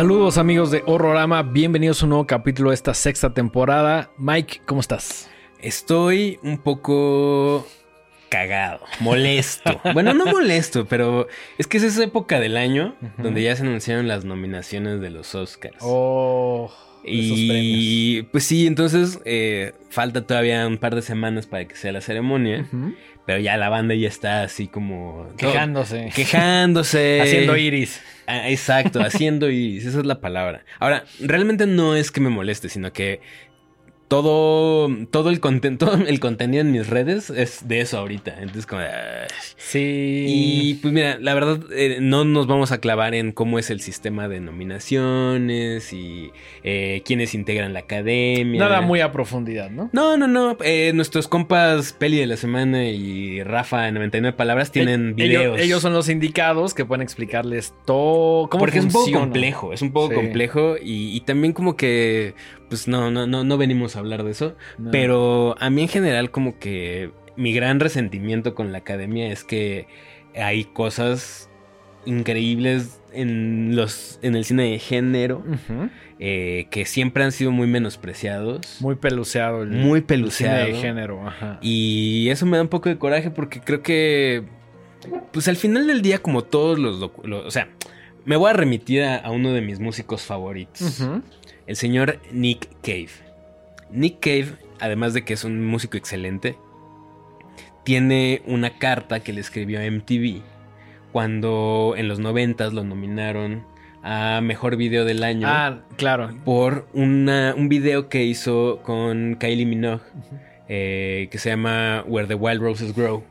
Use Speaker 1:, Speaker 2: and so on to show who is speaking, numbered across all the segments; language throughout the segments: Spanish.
Speaker 1: Saludos amigos de Horrorama, bienvenidos a un nuevo capítulo de esta sexta temporada. Mike, ¿cómo estás?
Speaker 2: Estoy un poco cagado, molesto. bueno, no molesto, pero es que es esa época del año donde ya se anunciaron las nominaciones de los Oscars.
Speaker 1: Oh,
Speaker 2: y pues sí, entonces eh, falta todavía un par de semanas para que sea la ceremonia. Pero ya la banda ya está así como...
Speaker 1: Quejándose.
Speaker 2: Quejándose.
Speaker 1: Haciendo iris.
Speaker 2: Ah, exacto, haciendo iris. Esa es la palabra. Ahora, realmente no es que me moleste, sino que todo, todo, el todo el contenido en mis redes es de eso ahorita. Entonces, como.
Speaker 1: sí.
Speaker 2: Y pues mira, la verdad, eh, no nos vamos a clavar en cómo es el sistema de nominaciones y eh, quiénes integran la academia.
Speaker 1: Nada muy a profundidad, ¿no?
Speaker 2: No, no, no. Eh, nuestros compas Peli de la Semana y Rafa en 99 Palabras tienen videos.
Speaker 1: Ellos, son los indicados que pueden explicarles todo. ¿Cómo
Speaker 2: Porque es un poco complejo. Es un poco complejo y, y también como que pues no, no, no, no venimos a hablar de eso. Pero a mí en general como que mi gran resentimiento con la academia es que hay cosas increíbles en los en el cine de género eh, que siempre han sido muy menospreciados.
Speaker 1: Muy peluceado el,
Speaker 2: muy peluceado
Speaker 1: cine de género ajá.
Speaker 2: y eso me da un poco de coraje porque creo que pues al final del día como todos los, o sea me voy a remitir a, uno de mis músicos favoritos el señor Nick Cave. Nick Cave, además de que es un músico excelente, tiene una carta que le escribió a MTV cuando en los noventas lo nominaron a Mejor Video del Año.
Speaker 1: Ah, claro.
Speaker 2: Por una, un video que hizo con Kylie Minogue eh, que se llama Where the Wild Roses Grow.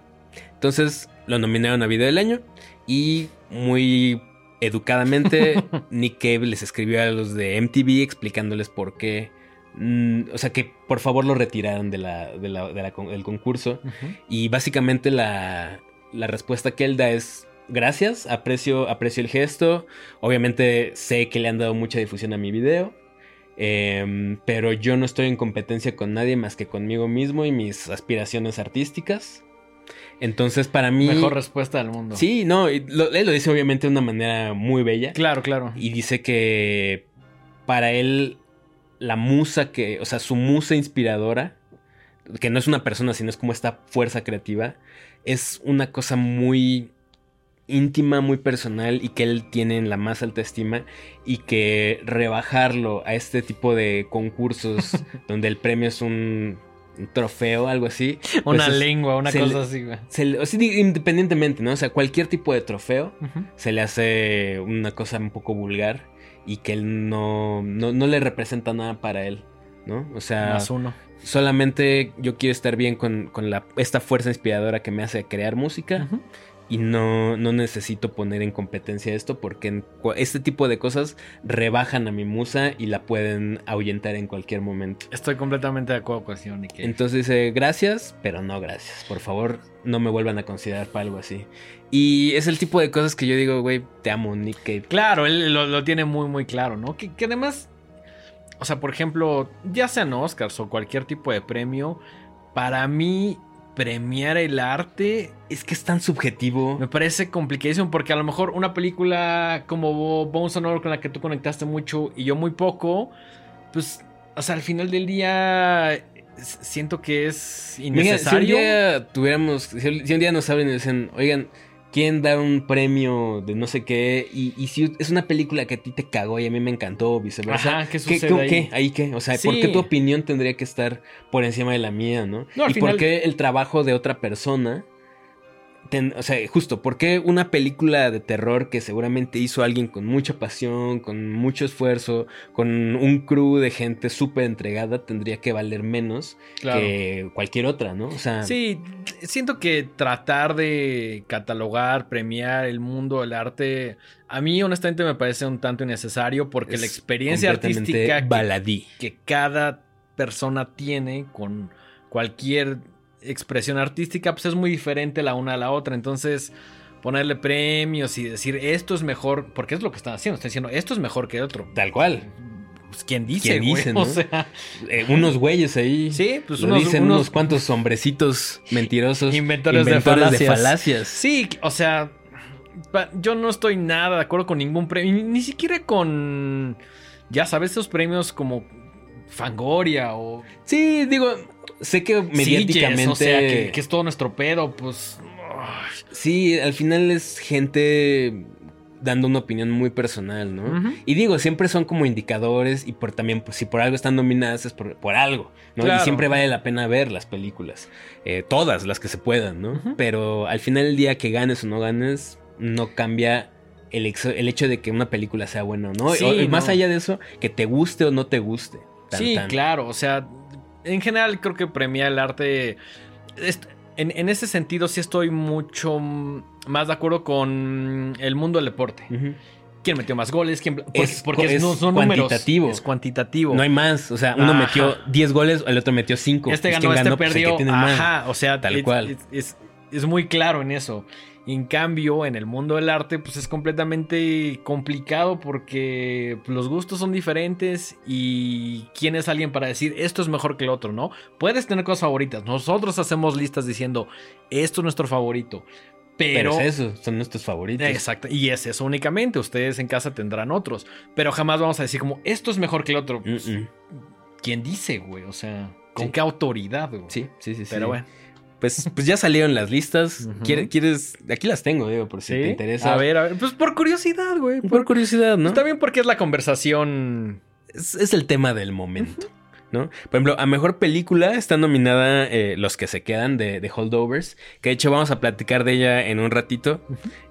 Speaker 2: Entonces lo nominaron a Video del Año y muy educadamente, Nick Cave les escribió a los de MTV explicándoles por qué. Mm, o sea, que por favor lo retiraran de la, del concurso. Y básicamente la, la respuesta que él da es gracias, aprecio, aprecio el gesto. Obviamente sé que le han dado mucha difusión a mi video. Em, pero yo no estoy en competencia con nadie más que conmigo mismo y mis aspiraciones artísticas. Entonces, para mí.
Speaker 1: Mejor respuesta del mundo.
Speaker 2: Sí, no, él lo dice obviamente de una manera muy bella.
Speaker 1: Claro, claro.
Speaker 2: Y dice que para él, la musa que. O sea, su musa inspiradora, que no es una persona, sino es como esta fuerza creativa, es una cosa muy íntima, muy personal y que él tiene en la más alta estima y que rebajarlo a este tipo de concursos donde el premio es un un trofeo, algo así.
Speaker 1: Una pues lengua, una cosa así,
Speaker 2: güey. independientemente, ¿no? O sea, cualquier tipo de trofeo se le hace una cosa un poco vulgar y que él no, no, le representa nada para él, ¿no? O sea,
Speaker 1: Más uno.
Speaker 2: solamente yo quiero estar bien con, la, esta fuerza inspiradora que me hace crear música y no, no necesito poner en competencia esto porque este tipo de cosas rebajan a mi musa y la pueden ahuyentar en cualquier momento.
Speaker 1: Estoy completamente de acuerdo con eso,
Speaker 2: Entonces dice, gracias, pero no gracias. Por favor, no me vuelvan a considerar para algo así. Y es el tipo de cosas que yo digo, güey, te amo, Nick Cave.
Speaker 1: Claro, él lo, tiene muy, muy claro, ¿no? Que, que además, o sea, por ejemplo, ya sean Oscars o cualquier tipo de premio, para mí premiar el arte
Speaker 2: es que es tan subjetivo.
Speaker 1: Me parece complicadísimo porque a lo mejor una película como Bones Honor con la que tú conectaste mucho y yo muy poco, pues, o sea, al final del día siento que es innecesario.
Speaker 2: si un día tuviéramos, si un día nos hablan y dicen, oigan, quién da un premio de no sé qué y, si es una película que a ti te cagó y a mí me encantó o viceversa.
Speaker 1: Ajá, ¿qué sucede
Speaker 2: ahí? ¿Qué? ¿Ahí qué? O sea, ¿por qué tu opinión tendría que estar por encima de la mía, no? no ¿Y por qué el trabajo de otra persona o sea, justo, ¿por qué una película de terror que seguramente hizo alguien con mucha pasión, con mucho esfuerzo, con un crew de gente súper entregada, tendría que valer menos que cualquier otra, ¿no? O sea.
Speaker 1: Sí, siento que tratar de catalogar, premiar el mundo del arte, a mí honestamente me parece un tanto innecesario porque la experiencia artística
Speaker 2: baladí.
Speaker 1: que cada persona tiene con cualquier expresión artística, pues es muy diferente la una a la otra. Entonces, ponerle premios y decir esto es mejor, porque es lo que están haciendo, están diciendo esto es mejor que el otro.
Speaker 2: Tal cual.
Speaker 1: Pues, ¿Quién dice? ¿Quién
Speaker 2: O sea, eh, unos güeyes ahí.
Speaker 1: Sí, pues
Speaker 2: unos, dicen unos, cuantos hombrecitos mentirosos.
Speaker 1: Inventores, de, falacias. Sí, o sea, yo no estoy nada de acuerdo con ningún premio, ni siquiera con, ya sabes, esos premios como Fangoria o
Speaker 2: Sí, digo, sé que mediáticamente.
Speaker 1: Sitges, o sea, que, que es todo nuestro pedo, pues...
Speaker 2: Sí, al final es gente dando una opinión muy personal, ¿no? Y digo, siempre son como indicadores y por también, pues, si por algo están nominadas es por, por algo, ¿no?
Speaker 1: Claro.
Speaker 2: Y siempre vale la pena ver las películas, eh, todas las que se puedan, ¿no? Pero al final del día que ganes o no ganes, no cambia el, el hecho de que una película sea buena o no.
Speaker 1: Sí,
Speaker 2: y más
Speaker 1: no.
Speaker 2: allá de eso, que te guste o no te guste. Tan,
Speaker 1: sí,
Speaker 2: tan.
Speaker 1: claro, o sea, en general creo que premia el arte... En, en ese sentido sí estoy mucho más de acuerdo con el mundo del deporte.
Speaker 2: Ujú.
Speaker 1: ¿Quién metió más goles? ¿Quién, porque
Speaker 2: Es-
Speaker 1: porque
Speaker 2: es
Speaker 1: no son números.
Speaker 2: cuantitativo.
Speaker 1: Es cuantitativo.
Speaker 2: No hay más, o sea, uno
Speaker 1: Ajá.
Speaker 2: metió 10 goles, el otro metió 5.
Speaker 1: este ganó, este perdió. Ajá, o sea,
Speaker 2: Tal cual.
Speaker 1: Es- es muy claro en eso. En cambio, en el mundo del arte, pues es completamente complicado porque pues, los gustos son diferentes y quién es alguien para decir esto es mejor que el otro, ¿no? Puedes tener cosas favoritas. Nosotros hacemos listas diciendo esto es nuestro favorito. Pero,
Speaker 2: Pero, es eso, son nuestros favoritos.
Speaker 1: Exacto, y es eso únicamente. Ustedes en casa tendrán otros. Pero jamás vamos a decir como esto es mejor que el otro. Pues. ¿Quién dice, güey? O sea, ¿con
Speaker 2: Sí.
Speaker 1: qué autoridad, güey?
Speaker 2: Sí, sí, sí. sí.
Speaker 1: Pero bueno.
Speaker 2: Pues, pues ya salieron las listas. ¿Quieres, quieres- Aquí las tengo, digo, por si
Speaker 1: Sí.
Speaker 2: te interesa.
Speaker 1: A ver, a ver. Pues por curiosidad, güey.
Speaker 2: Por curiosidad, ¿no?
Speaker 1: Pues también porque es la conversación.
Speaker 2: Es, es el tema del momento, ¿no? Por ejemplo, a mejor película está nominada eh, Los que se quedan de, de Holdovers, que de hecho vamos a platicar de ella en un ratito.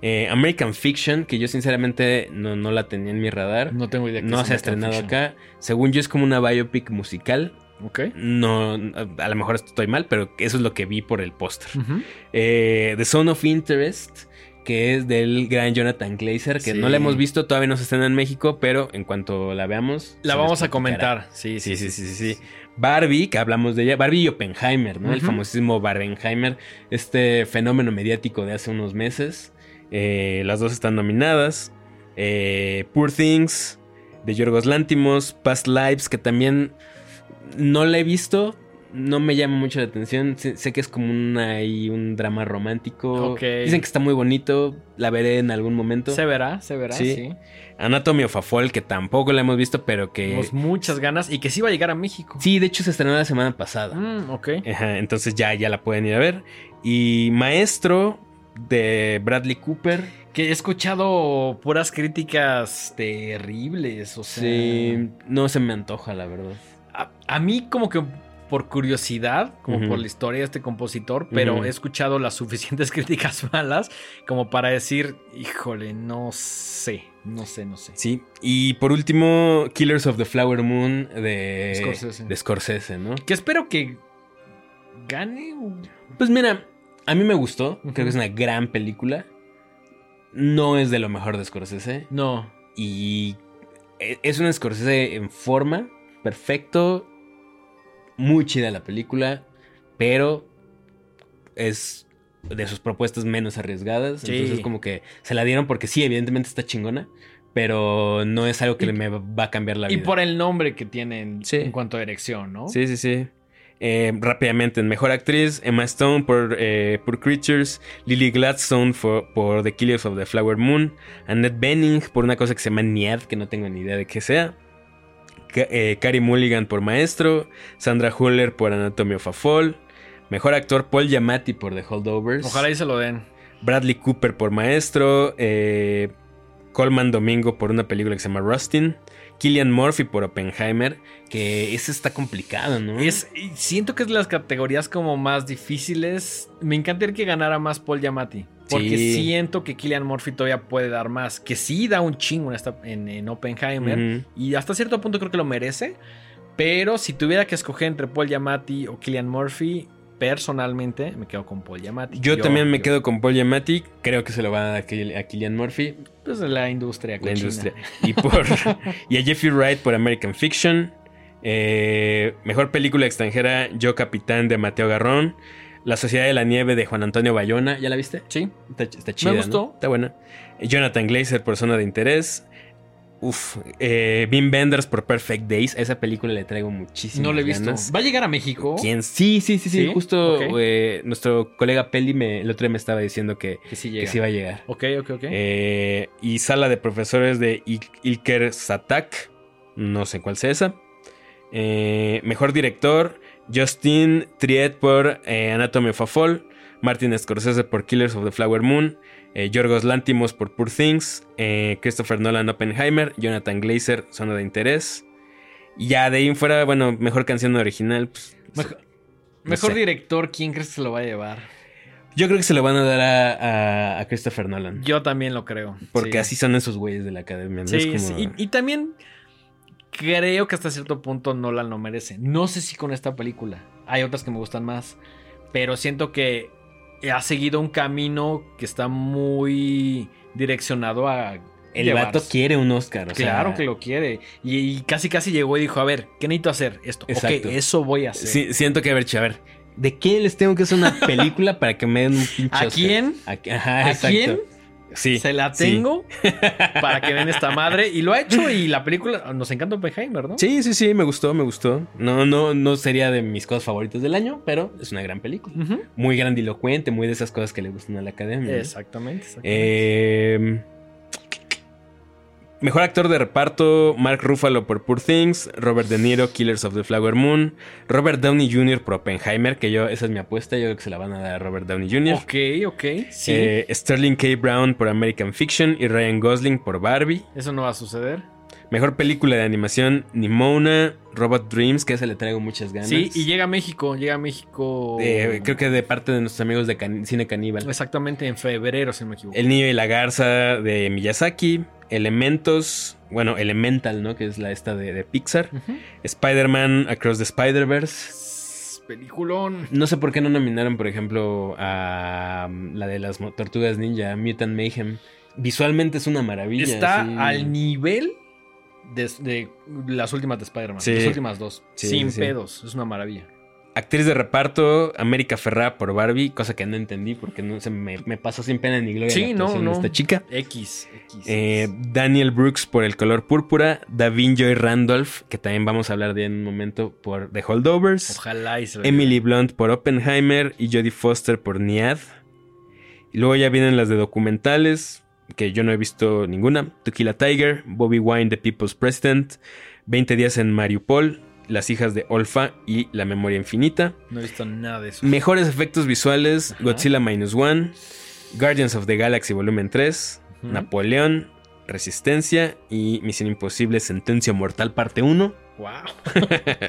Speaker 2: Eh, American Fiction, que yo sinceramente no, no la tenía en mi radar.
Speaker 1: No tengo idea. qué
Speaker 2: No se ha estrenado
Speaker 1: Fiction.
Speaker 2: acá. Según yo es como una biopic musical.
Speaker 1: Ok.
Speaker 2: No, a lo mejor estoy mal, pero eso es lo que vi por el póster. Eh, The Zone of Interest, que es del gran Jonathan Glazer, que
Speaker 1: Sí.
Speaker 2: no la hemos visto, todavía no se estrena en México, pero en cuanto la veamos...
Speaker 1: La vamos a comentar. Sí,
Speaker 2: Sí, sí, sí, sí, sí. Barbie, que hablamos de ella, Barbie y Oppenheimer, ¿no? El famosísimo Barbenheimer, este fenómeno mediático de hace unos meses. Eh, las dos están nominadas. Eh, Poor Things, de Yorgos Lántimos, Past Lives, que también no la he visto, no me llama mucho la atención. Sé, sé que es como una, ahí un drama romántico.
Speaker 1: Ok.
Speaker 2: Dicen que está muy bonito, la veré en algún momento.
Speaker 1: Se verá, se verá,
Speaker 2: Sí.
Speaker 1: sí.
Speaker 2: Anatomy of a Fall, que tampoco la hemos visto, pero que...
Speaker 1: Tenemos muchas ganas y que sí va a llegar a México.
Speaker 2: Sí, de hecho se estrenó la semana pasada.
Speaker 1: Mm, ok.
Speaker 2: Ajá, entonces ya, ya la pueden ir a ver. Y Maestro de Bradley Cooper.
Speaker 1: Que he escuchado puras críticas terribles. O sea,
Speaker 2: Sí, no se me antoja, la verdad.
Speaker 1: A, a mí como que por curiosidad, como por la historia de este compositor, pero he escuchado las suficientes críticas malas como para decir, híjole, no sé, no sé, no sé.
Speaker 2: Sí. Y por último, Killers of the Flower Moon de
Speaker 1: Scorsese.
Speaker 2: de Scorsese, ¿no?
Speaker 1: Que espero que gane.
Speaker 2: Pues mira, a mí me gustó. Creo que es una gran película. No es de lo mejor de Scorsese.
Speaker 1: No.
Speaker 2: Y e- es un Scorsese en forma, perfecto, muy chida la película, pero es de sus propuestas menos arriesgadas.
Speaker 1: Sí.
Speaker 2: Entonces como que se la dieron porque sí, evidentemente está chingona, pero no es algo que
Speaker 1: Y-
Speaker 2: me va a cambiar la
Speaker 1: Y
Speaker 2: vida.
Speaker 1: por el nombre que tienen
Speaker 2: Sí.
Speaker 1: en cuanto a dirección, ¿no?
Speaker 2: Sí, sí, sí. Eh, rápidamente, en Mejor Actriz, Emma Stone por, eh, por Creatures, Lily Gladstone for- por The Killers of the Flower Moon, Annette Bening por una cosa que se llama Niad, que no tengo ni idea de qué sea, eh, Mulligan por Maestro, Sandra Huller por Anatomy of a Fall, Mejor Actor Paul Giamatti por The Holdovers,
Speaker 1: Ojalá y se lo den.
Speaker 2: Bradley Cooper por Maestro, eh, Coleman Domingo por una película que se llama Rustin, Killian Murphy por Oppenheimer, que ese está complicado, ¿no?
Speaker 1: Es, siento que es de las categorías como más difíciles. Me encantaría que ganara más Paul Giamatti. Porque
Speaker 2: Sí.
Speaker 1: siento que Killian Murphy todavía puede dar más. Que sí da un chingo en, esta- en, en Oppenheimer. Y hasta cierto punto creo que lo merece. Pero si tuviera que escoger entre Paul Giamatti o Killian Murphy, personalmente me quedo con Paul Giamatti.
Speaker 2: Yo, también me quedo con Paul Giamatti. Creo que se lo va a dar a Kill- a Killian Murphy,
Speaker 1: Pues la industria.
Speaker 2: la industria. Y, por, y a Jeffrey Wright por American Fiction. Eh, mejor película extranjera, Yo Capitán de Mateo Garrón. La Sociedad de la Nieve de Juan Antonio Bayona. ¿Ya la viste?
Speaker 1: Sí.
Speaker 2: Está, está chida.
Speaker 1: Me
Speaker 2: ¿no?
Speaker 1: gustó.
Speaker 2: Está buena. Jonathan Glazer por Zona de Interés. Uf, eh, Bean Benders por Perfect Days. A esa película le traigo muchísimo.
Speaker 1: No la he visto. ¿Va a llegar a México?
Speaker 2: ¿Quién? Sí, sí, sí, sí.
Speaker 1: ¿Sí?
Speaker 2: Justo eh, nuestro colega Peli me, el otro día me estaba diciendo que,
Speaker 1: Que sí
Speaker 2: que
Speaker 1: llega.
Speaker 2: sí va a llegar.
Speaker 1: Ok, ok, ok.
Speaker 2: Eh, y sala de profesores de Il- Ilker Satak. No sé cuál sea esa. Eh, mejor director. Justin Triet por eh, Anatomy of a Fall. Martin Scorsese por Killers of the Flower Moon. eh, Yorgos Lantimos por Poor Things. eh, Christopher Nolan Oppenheimer. Jonathan Glazer, Zona de Interés. Y ya de ahí en fuera, bueno, mejor canción original. pues,
Speaker 1: Mejor,
Speaker 2: no
Speaker 1: mejor director, ¿quién crees que se lo va a llevar?
Speaker 2: Yo creo que se lo van a dar a, a- a Christopher Nolan.
Speaker 1: Yo también lo creo.
Speaker 2: porque
Speaker 1: sí.
Speaker 2: así son esos güeyes de la academia. ¿no? Es
Speaker 1: Sí,
Speaker 2: como-
Speaker 1: sí. Y, y también creo que hasta cierto punto Nolan lo merece. No sé si con esta película. Hay otras que me gustan más. Pero siento que ha seguido un camino que está muy direccionado a.
Speaker 2: El
Speaker 1: llevarse.
Speaker 2: vato quiere un Oscar. o sea,
Speaker 1: Claro que lo quiere. Y, y casi casi llegó y dijo, a ver, ¿qué necesito hacer? Esto.
Speaker 2: Exacto.
Speaker 1: Ok, eso voy a hacer.
Speaker 2: Sí, siento que, a ver, a ver, ¿de quién les tengo que hacer una película para que me den un pinche
Speaker 1: ¿A
Speaker 2: Oscar?
Speaker 1: quién?
Speaker 2: ¿A, ajá,
Speaker 1: ¿A
Speaker 2: exacto.
Speaker 1: quién?
Speaker 2: Sí.
Speaker 1: Se la
Speaker 2: sí.
Speaker 1: tengo para que den esta madre. Y lo ha hecho y la película nos encanta Oppenheimer, ¿no?
Speaker 2: Sí, sí, sí, me gustó, me gustó. No, no, no sería de mis cosas favoritas del año, pero es una gran película. Muy grandilocuente, muy de esas cosas que le gustan a la academia.
Speaker 1: Exactamente. exactamente.
Speaker 2: Eh, mejor actor de reparto: Mark Ruffalo por Poor Things, Robert De Niro, Killers of the Flower Moon, Robert Downey Jr. por Oppenheimer, que yo, esa es mi apuesta, yo creo que se la van a dar a Robert Downey Jr.
Speaker 1: Ok, ok. Sí.
Speaker 2: Eh, Sterling K. Brown por American Fiction y Ryan Gosling por Barbie.
Speaker 1: Eso no va a suceder.
Speaker 2: Mejor película de animación: Nimona, Robot Dreams, que a ese le traigo muchas ganas.
Speaker 1: Sí, y llega a México. Llega a México.
Speaker 2: Eh, creo que de parte de nuestros amigos de Can- Cine Caníbal.
Speaker 1: Exactamente en febrero, si no me equivoco.
Speaker 2: El niño y la garza de Miyazaki. Elementos. Bueno, Elemental, ¿no? Que es la esta de, de Pixar. Spider-Man Across the Spider-Verse.
Speaker 1: Peliculón.
Speaker 2: No sé por qué no nominaron, por ejemplo, a um, la de las tortugas ninja, Mutant Mayhem. Visualmente es una maravilla.
Speaker 1: Está
Speaker 2: sí.
Speaker 1: al nivel de, de las últimas de Spider-Man.
Speaker 2: Sí.
Speaker 1: Las últimas dos.
Speaker 2: Sí,
Speaker 1: Sin pedos. Es una maravilla.
Speaker 2: Actriz de reparto, América Ferrá por Barbie, cosa que no entendí porque no se me, me pasó sin pena ni gloria
Speaker 1: Sí,
Speaker 2: la
Speaker 1: no,
Speaker 2: de
Speaker 1: no.
Speaker 2: esta chica.
Speaker 1: X. X.
Speaker 2: Eh, Daniel Brooks por El color púrpura, Davin Joy Randolph, que también vamos a hablar de en un momento por The Holdovers,
Speaker 1: Ojalá y se
Speaker 2: Emily Blunt por Oppenheimer y Jodie Foster por Niad. Y luego ya vienen las de documentales, que yo no he visto ninguna. Tequila Tiger, Bobby Wine, The People's President, 20 días en Mariupol, Las hijas de Olfa y La memoria infinita.
Speaker 1: No he visto nada de eso.
Speaker 2: Mejores efectos visuales,
Speaker 1: Ajá.
Speaker 2: Godzilla Minus One, Guardians of the Galaxy Volumen 3,
Speaker 1: Ujú.
Speaker 2: Napoleón, Resistencia y Misión Imposible Sentencia Mortal Parte 1.
Speaker 1: Wow.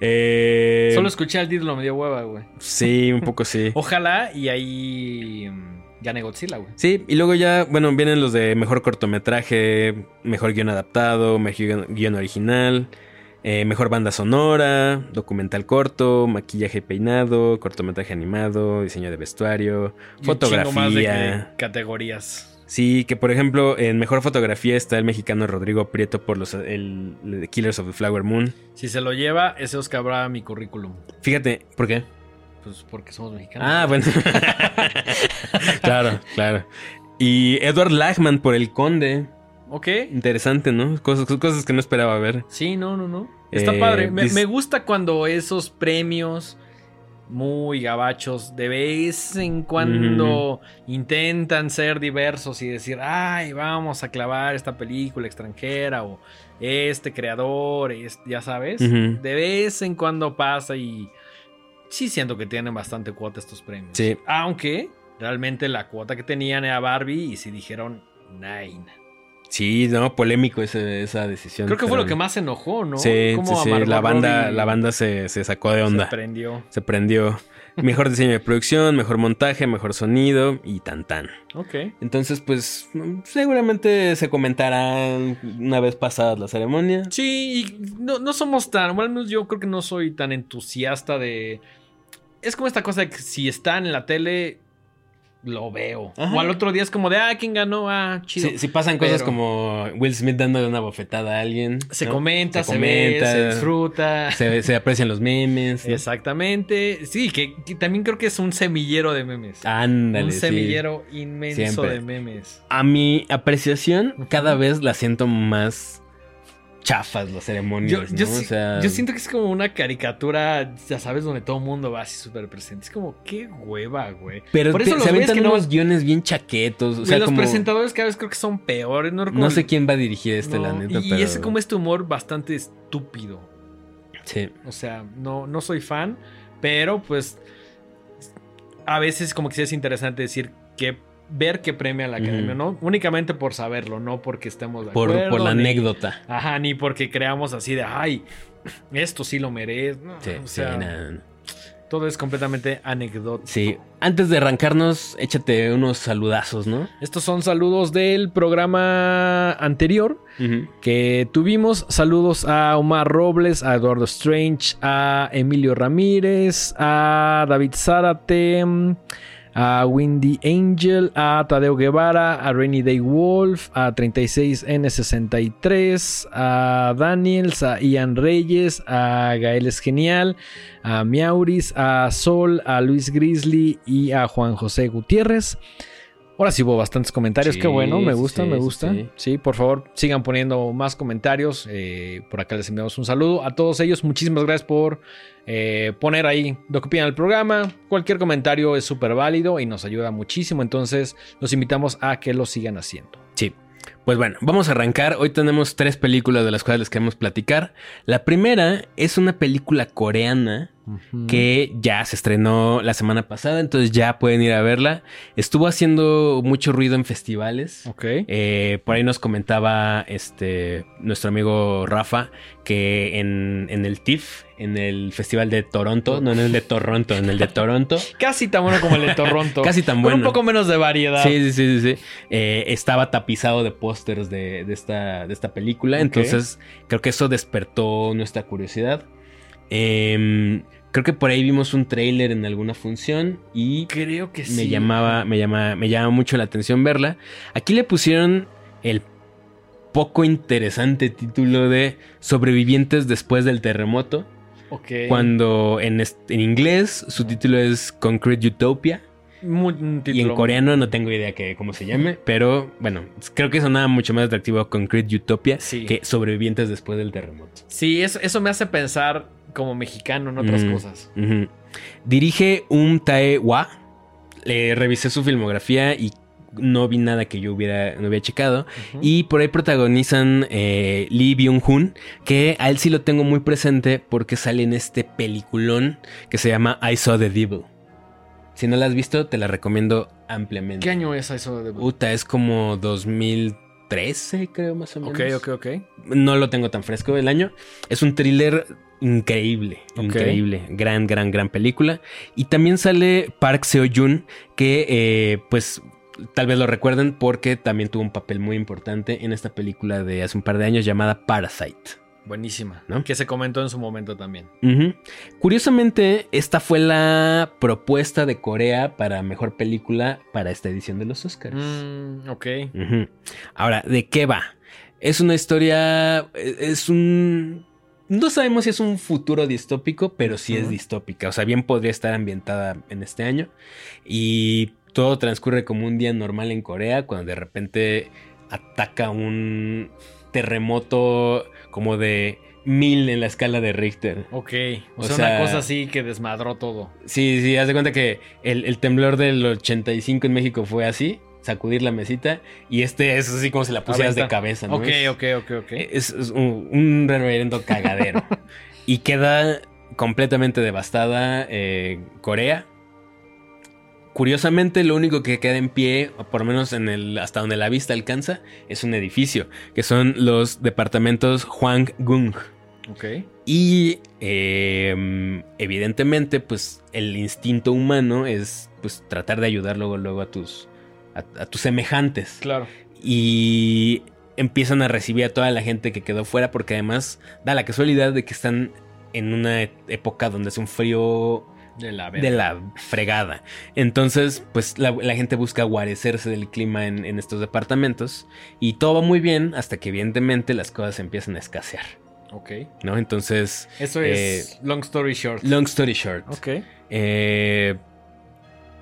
Speaker 2: Eh,
Speaker 1: Solo escuché al título, me dio hueva, güey.
Speaker 2: Sí, un poco sí.
Speaker 1: Ojalá y ahí mm, gane Godzilla, güey.
Speaker 2: Sí, y luego ya, bueno, vienen los de mejor cortometraje, mejor guion adaptado, mejor guion original, eh, mejor banda sonora, documental corto, maquillaje y peinado, cortometraje animado, diseño de vestuario,
Speaker 1: Y más de
Speaker 2: fotografía.
Speaker 1: categorías.
Speaker 2: Sí, que por ejemplo, en mejor fotografía está el mexicano Rodrigo Prieto por los el, Killers of the Flower Moon.
Speaker 1: Si se lo lleva, ese Oscar habrá mi currículum.
Speaker 2: Fíjate, ¿por qué?
Speaker 1: Pues porque somos mexicanos.
Speaker 2: Ah, bueno. claro, claro. Y Edward Lachman por El Conde.
Speaker 1: Ok.
Speaker 2: Interesante, ¿no? Cosas, cosas que no esperaba ver.
Speaker 1: Sí, no, no, no. Está
Speaker 2: Eh,
Speaker 1: padre. Me, me gusta cuando esos premios muy gabachos de vez en cuando intentan ser diversos y decir, ay, vamos a clavar esta película extranjera o este creador, es- ya sabes. De vez en cuando pasa y sí siento que tienen bastante cuota estos premios.
Speaker 2: Sí.
Speaker 1: Aunque realmente la cuota que tenían era Barbie y si dijeron nine.
Speaker 2: Sí, no, polémico ese- esa decisión.
Speaker 1: Creo que fue lo que más enojó, ¿no?
Speaker 2: Sí,
Speaker 1: Cómo
Speaker 2: sí,
Speaker 1: a
Speaker 2: sí.
Speaker 1: Margot
Speaker 2: La banda, la banda se, se sacó de onda.
Speaker 1: Se prendió.
Speaker 2: Se prendió. Mejor diseño de producción, mejor montaje, mejor sonido y tan tan.
Speaker 1: Ok.
Speaker 2: Entonces, pues, seguramente se comentarán una vez pasada la ceremonia.
Speaker 1: Sí, y no, no somos tan, bueno, al menos yo creo que no soy tan entusiasta de... Es como esta cosa de que si están en la tele, lo veo.
Speaker 2: Ajá.
Speaker 1: O al otro día es como de, ah, ¿quién ganó? Ah, chido.
Speaker 2: Si, si pasan cosas
Speaker 1: Pero-
Speaker 2: como Will Smith dándole una bofetada a alguien.
Speaker 1: Se
Speaker 2: ¿no?
Speaker 1: comenta, se, ve, se disfruta.
Speaker 2: Se, se aprecian los memes. ¿no?
Speaker 1: Exactamente. Sí, que, que también creo que es un semillero de memes.
Speaker 2: Ándale.
Speaker 1: un
Speaker 2: sí.
Speaker 1: semillero inmenso
Speaker 2: Siempre.
Speaker 1: de memes.
Speaker 2: A mi apreciación, cada vez la siento más chafas las ceremonias.
Speaker 1: Yo,
Speaker 2: ¿no?
Speaker 1: yo,
Speaker 2: O
Speaker 1: sí-
Speaker 2: sea,
Speaker 1: yo siento que es como una caricatura, ya sabes, donde todo el mundo va así súper presente. Es como, qué hueva, güey.
Speaker 2: Pero
Speaker 1: Por
Speaker 2: te-
Speaker 1: eso
Speaker 2: se aventan
Speaker 1: que no-
Speaker 2: unos guiones bien chaquetos. O
Speaker 1: Güey,
Speaker 2: sea,
Speaker 1: los
Speaker 2: como-
Speaker 1: presentadores cada vez creo que son peores. No,
Speaker 2: No sé quién va a dirigir este, la neta,
Speaker 1: y,
Speaker 2: pero...
Speaker 1: es como este humor bastante estúpido.
Speaker 2: Sí.
Speaker 1: O sea, no, no soy fan, pero pues a veces como que sí es interesante decir que ver qué premia la academia. ¿no? Únicamente por saberlo, no porque estemos de
Speaker 2: Por,
Speaker 1: acuerdo.
Speaker 2: por la
Speaker 1: ni-
Speaker 2: anécdota.
Speaker 1: Ajá, ni porque creamos así de, ay, esto sí lo merece. No,
Speaker 2: Sí,
Speaker 1: o sea,
Speaker 2: no.
Speaker 1: todo es completamente anecdótico.
Speaker 2: Sí. Antes de arrancarnos, échate unos saludazos, ¿no?
Speaker 1: Estos son saludos del programa anterior que tuvimos. Saludos a Omar Robles, a Eduardo Strange, a Emilio Ramírez, a David Zárate, a Windy Angel, a Tadeo Guevara, a Rainy Day Wolf, a 36N63, a Daniels, a Ian Reyes, a Gael es Genial, a Miauris, a Sol, a Luis Grizzly y a Juan José Gutiérrez. Ahora sí hubo bastantes comentarios,
Speaker 2: Sí,
Speaker 1: qué bueno, me gusta,
Speaker 2: sí,
Speaker 1: me gusta.
Speaker 2: sí.
Speaker 1: Sí, por favor, sigan poniendo más comentarios. eh, por acá les enviamos un saludo a todos ellos. Muchísimas gracias por eh, poner ahí lo que opinan del programa. Cualquier comentario es súper válido y nos ayuda muchísimo. Entonces, los invitamos a que lo sigan haciendo.
Speaker 2: Sí. Pues bueno, vamos a arrancar. Hoy tenemos tres películas de las cuales les queremos platicar. La primera es una película coreana que ya se estrenó la semana pasada, entonces ya pueden ir a verla. Estuvo haciendo mucho ruido en festivales.
Speaker 1: Ok.
Speaker 2: Eh, por ahí nos comentaba este nuestro amigo Rafa que en, en el TIFF, en el Festival de Toronto, no en el de Toronto, en el de Toronto,
Speaker 1: Casi tan bueno como el de Toronto.
Speaker 2: casi tan
Speaker 1: Con
Speaker 2: bueno.
Speaker 1: un poco menos de variedad.
Speaker 2: Sí, sí, sí, sí. sí. Eh, estaba tapizado de pósters de, de esta, de esta película. Entonces, creo que eso despertó nuestra curiosidad. Em, creo que por ahí vimos un tráiler en alguna función y
Speaker 1: Creo que sí.
Speaker 2: me llamaba, me llama, me llama mucho la atención verla. Aquí le pusieron el poco interesante título de Sobrevivientes después del terremoto. Cuando en inglés su título es Concrete Utopia.
Speaker 1: Muy-
Speaker 2: Y en coreano no tengo idea que, cómo se llame, pero bueno, creo que sonaba mucho más atractivo Concrete Utopia
Speaker 1: Sí.
Speaker 2: que Sobrevivientes después del terremoto.
Speaker 1: Sí, eso, eso me hace pensar como mexicano en otras
Speaker 2: Mm.
Speaker 1: cosas.
Speaker 2: Dirige un Tae Wa. Le revisé su filmografía y no vi nada que yo hubiera, no hubiera checado. Y por ahí protagonizan eh, Lee Byung-hun, que a él sí lo tengo muy presente porque sale en este peliculón que se llama I Saw the Devil. Si no la has visto, te la recomiendo ampliamente.
Speaker 1: ¿Qué año es eso de
Speaker 2: Puta, es como 2013, creo más o menos.
Speaker 1: Ok, ok, ok.
Speaker 2: No lo tengo tan fresco el año. Es un thriller increíble, increíble. Gran, gran, gran película. Y también sale Park Seo-joon, que eh, pues tal vez lo recuerden porque también tuvo un papel muy importante en esta película de hace un par de años llamada Parasite.
Speaker 1: Buenísima.
Speaker 2: ¿No?
Speaker 1: Que se comentó en su momento también.
Speaker 2: Curiosamente, esta fue la propuesta de Corea para mejor película para esta edición de los Oscars.
Speaker 1: Mm, ok.
Speaker 2: Ahora, ¿de qué va? Es una historia. Es un. No sabemos si es un futuro distópico, pero sí es distópica. O sea, bien podría estar ambientada en este año. Y todo transcurre como un día normal en Corea, cuando de repente ataca un terremoto como de mil en la escala de Richter.
Speaker 1: Ok. O,
Speaker 2: O
Speaker 1: sea,
Speaker 2: sea-
Speaker 1: una cosa así que desmadró todo.
Speaker 2: Sí, sí, haz de cuenta que el, el temblor del 85 en México fue así, sacudir la mesita, y este es así como si la pusieras de cabeza, ¿no?
Speaker 1: Ok, ok, ok, ok.
Speaker 2: Es, es un, un reverendo cagadero. y queda completamente devastada eh, Corea. Curiosamente, lo único que queda en pie, o por lo menos en el, hasta donde la vista alcanza, es un edificio, que son los departamentos Hwanggung.
Speaker 1: Ok.
Speaker 2: Y eh, evidentemente, pues el instinto humano es pues tratar de ayudar luego, luego a tus, a, a tus semejantes.
Speaker 1: Claro.
Speaker 2: Y empiezan a recibir a toda la gente que quedó fuera, porque además da la casualidad de que están en una e- época donde es un frío
Speaker 1: De la
Speaker 2: de la fregada. Entonces, pues la, la gente busca guarecerse del clima en, en estos departamentos y todo va muy bien hasta que evidentemente las cosas empiezan a escasear,
Speaker 1: Ok.
Speaker 2: ¿no? Entonces,
Speaker 1: Eso es long story short.
Speaker 2: long story short.
Speaker 1: Ok.
Speaker 2: Eh,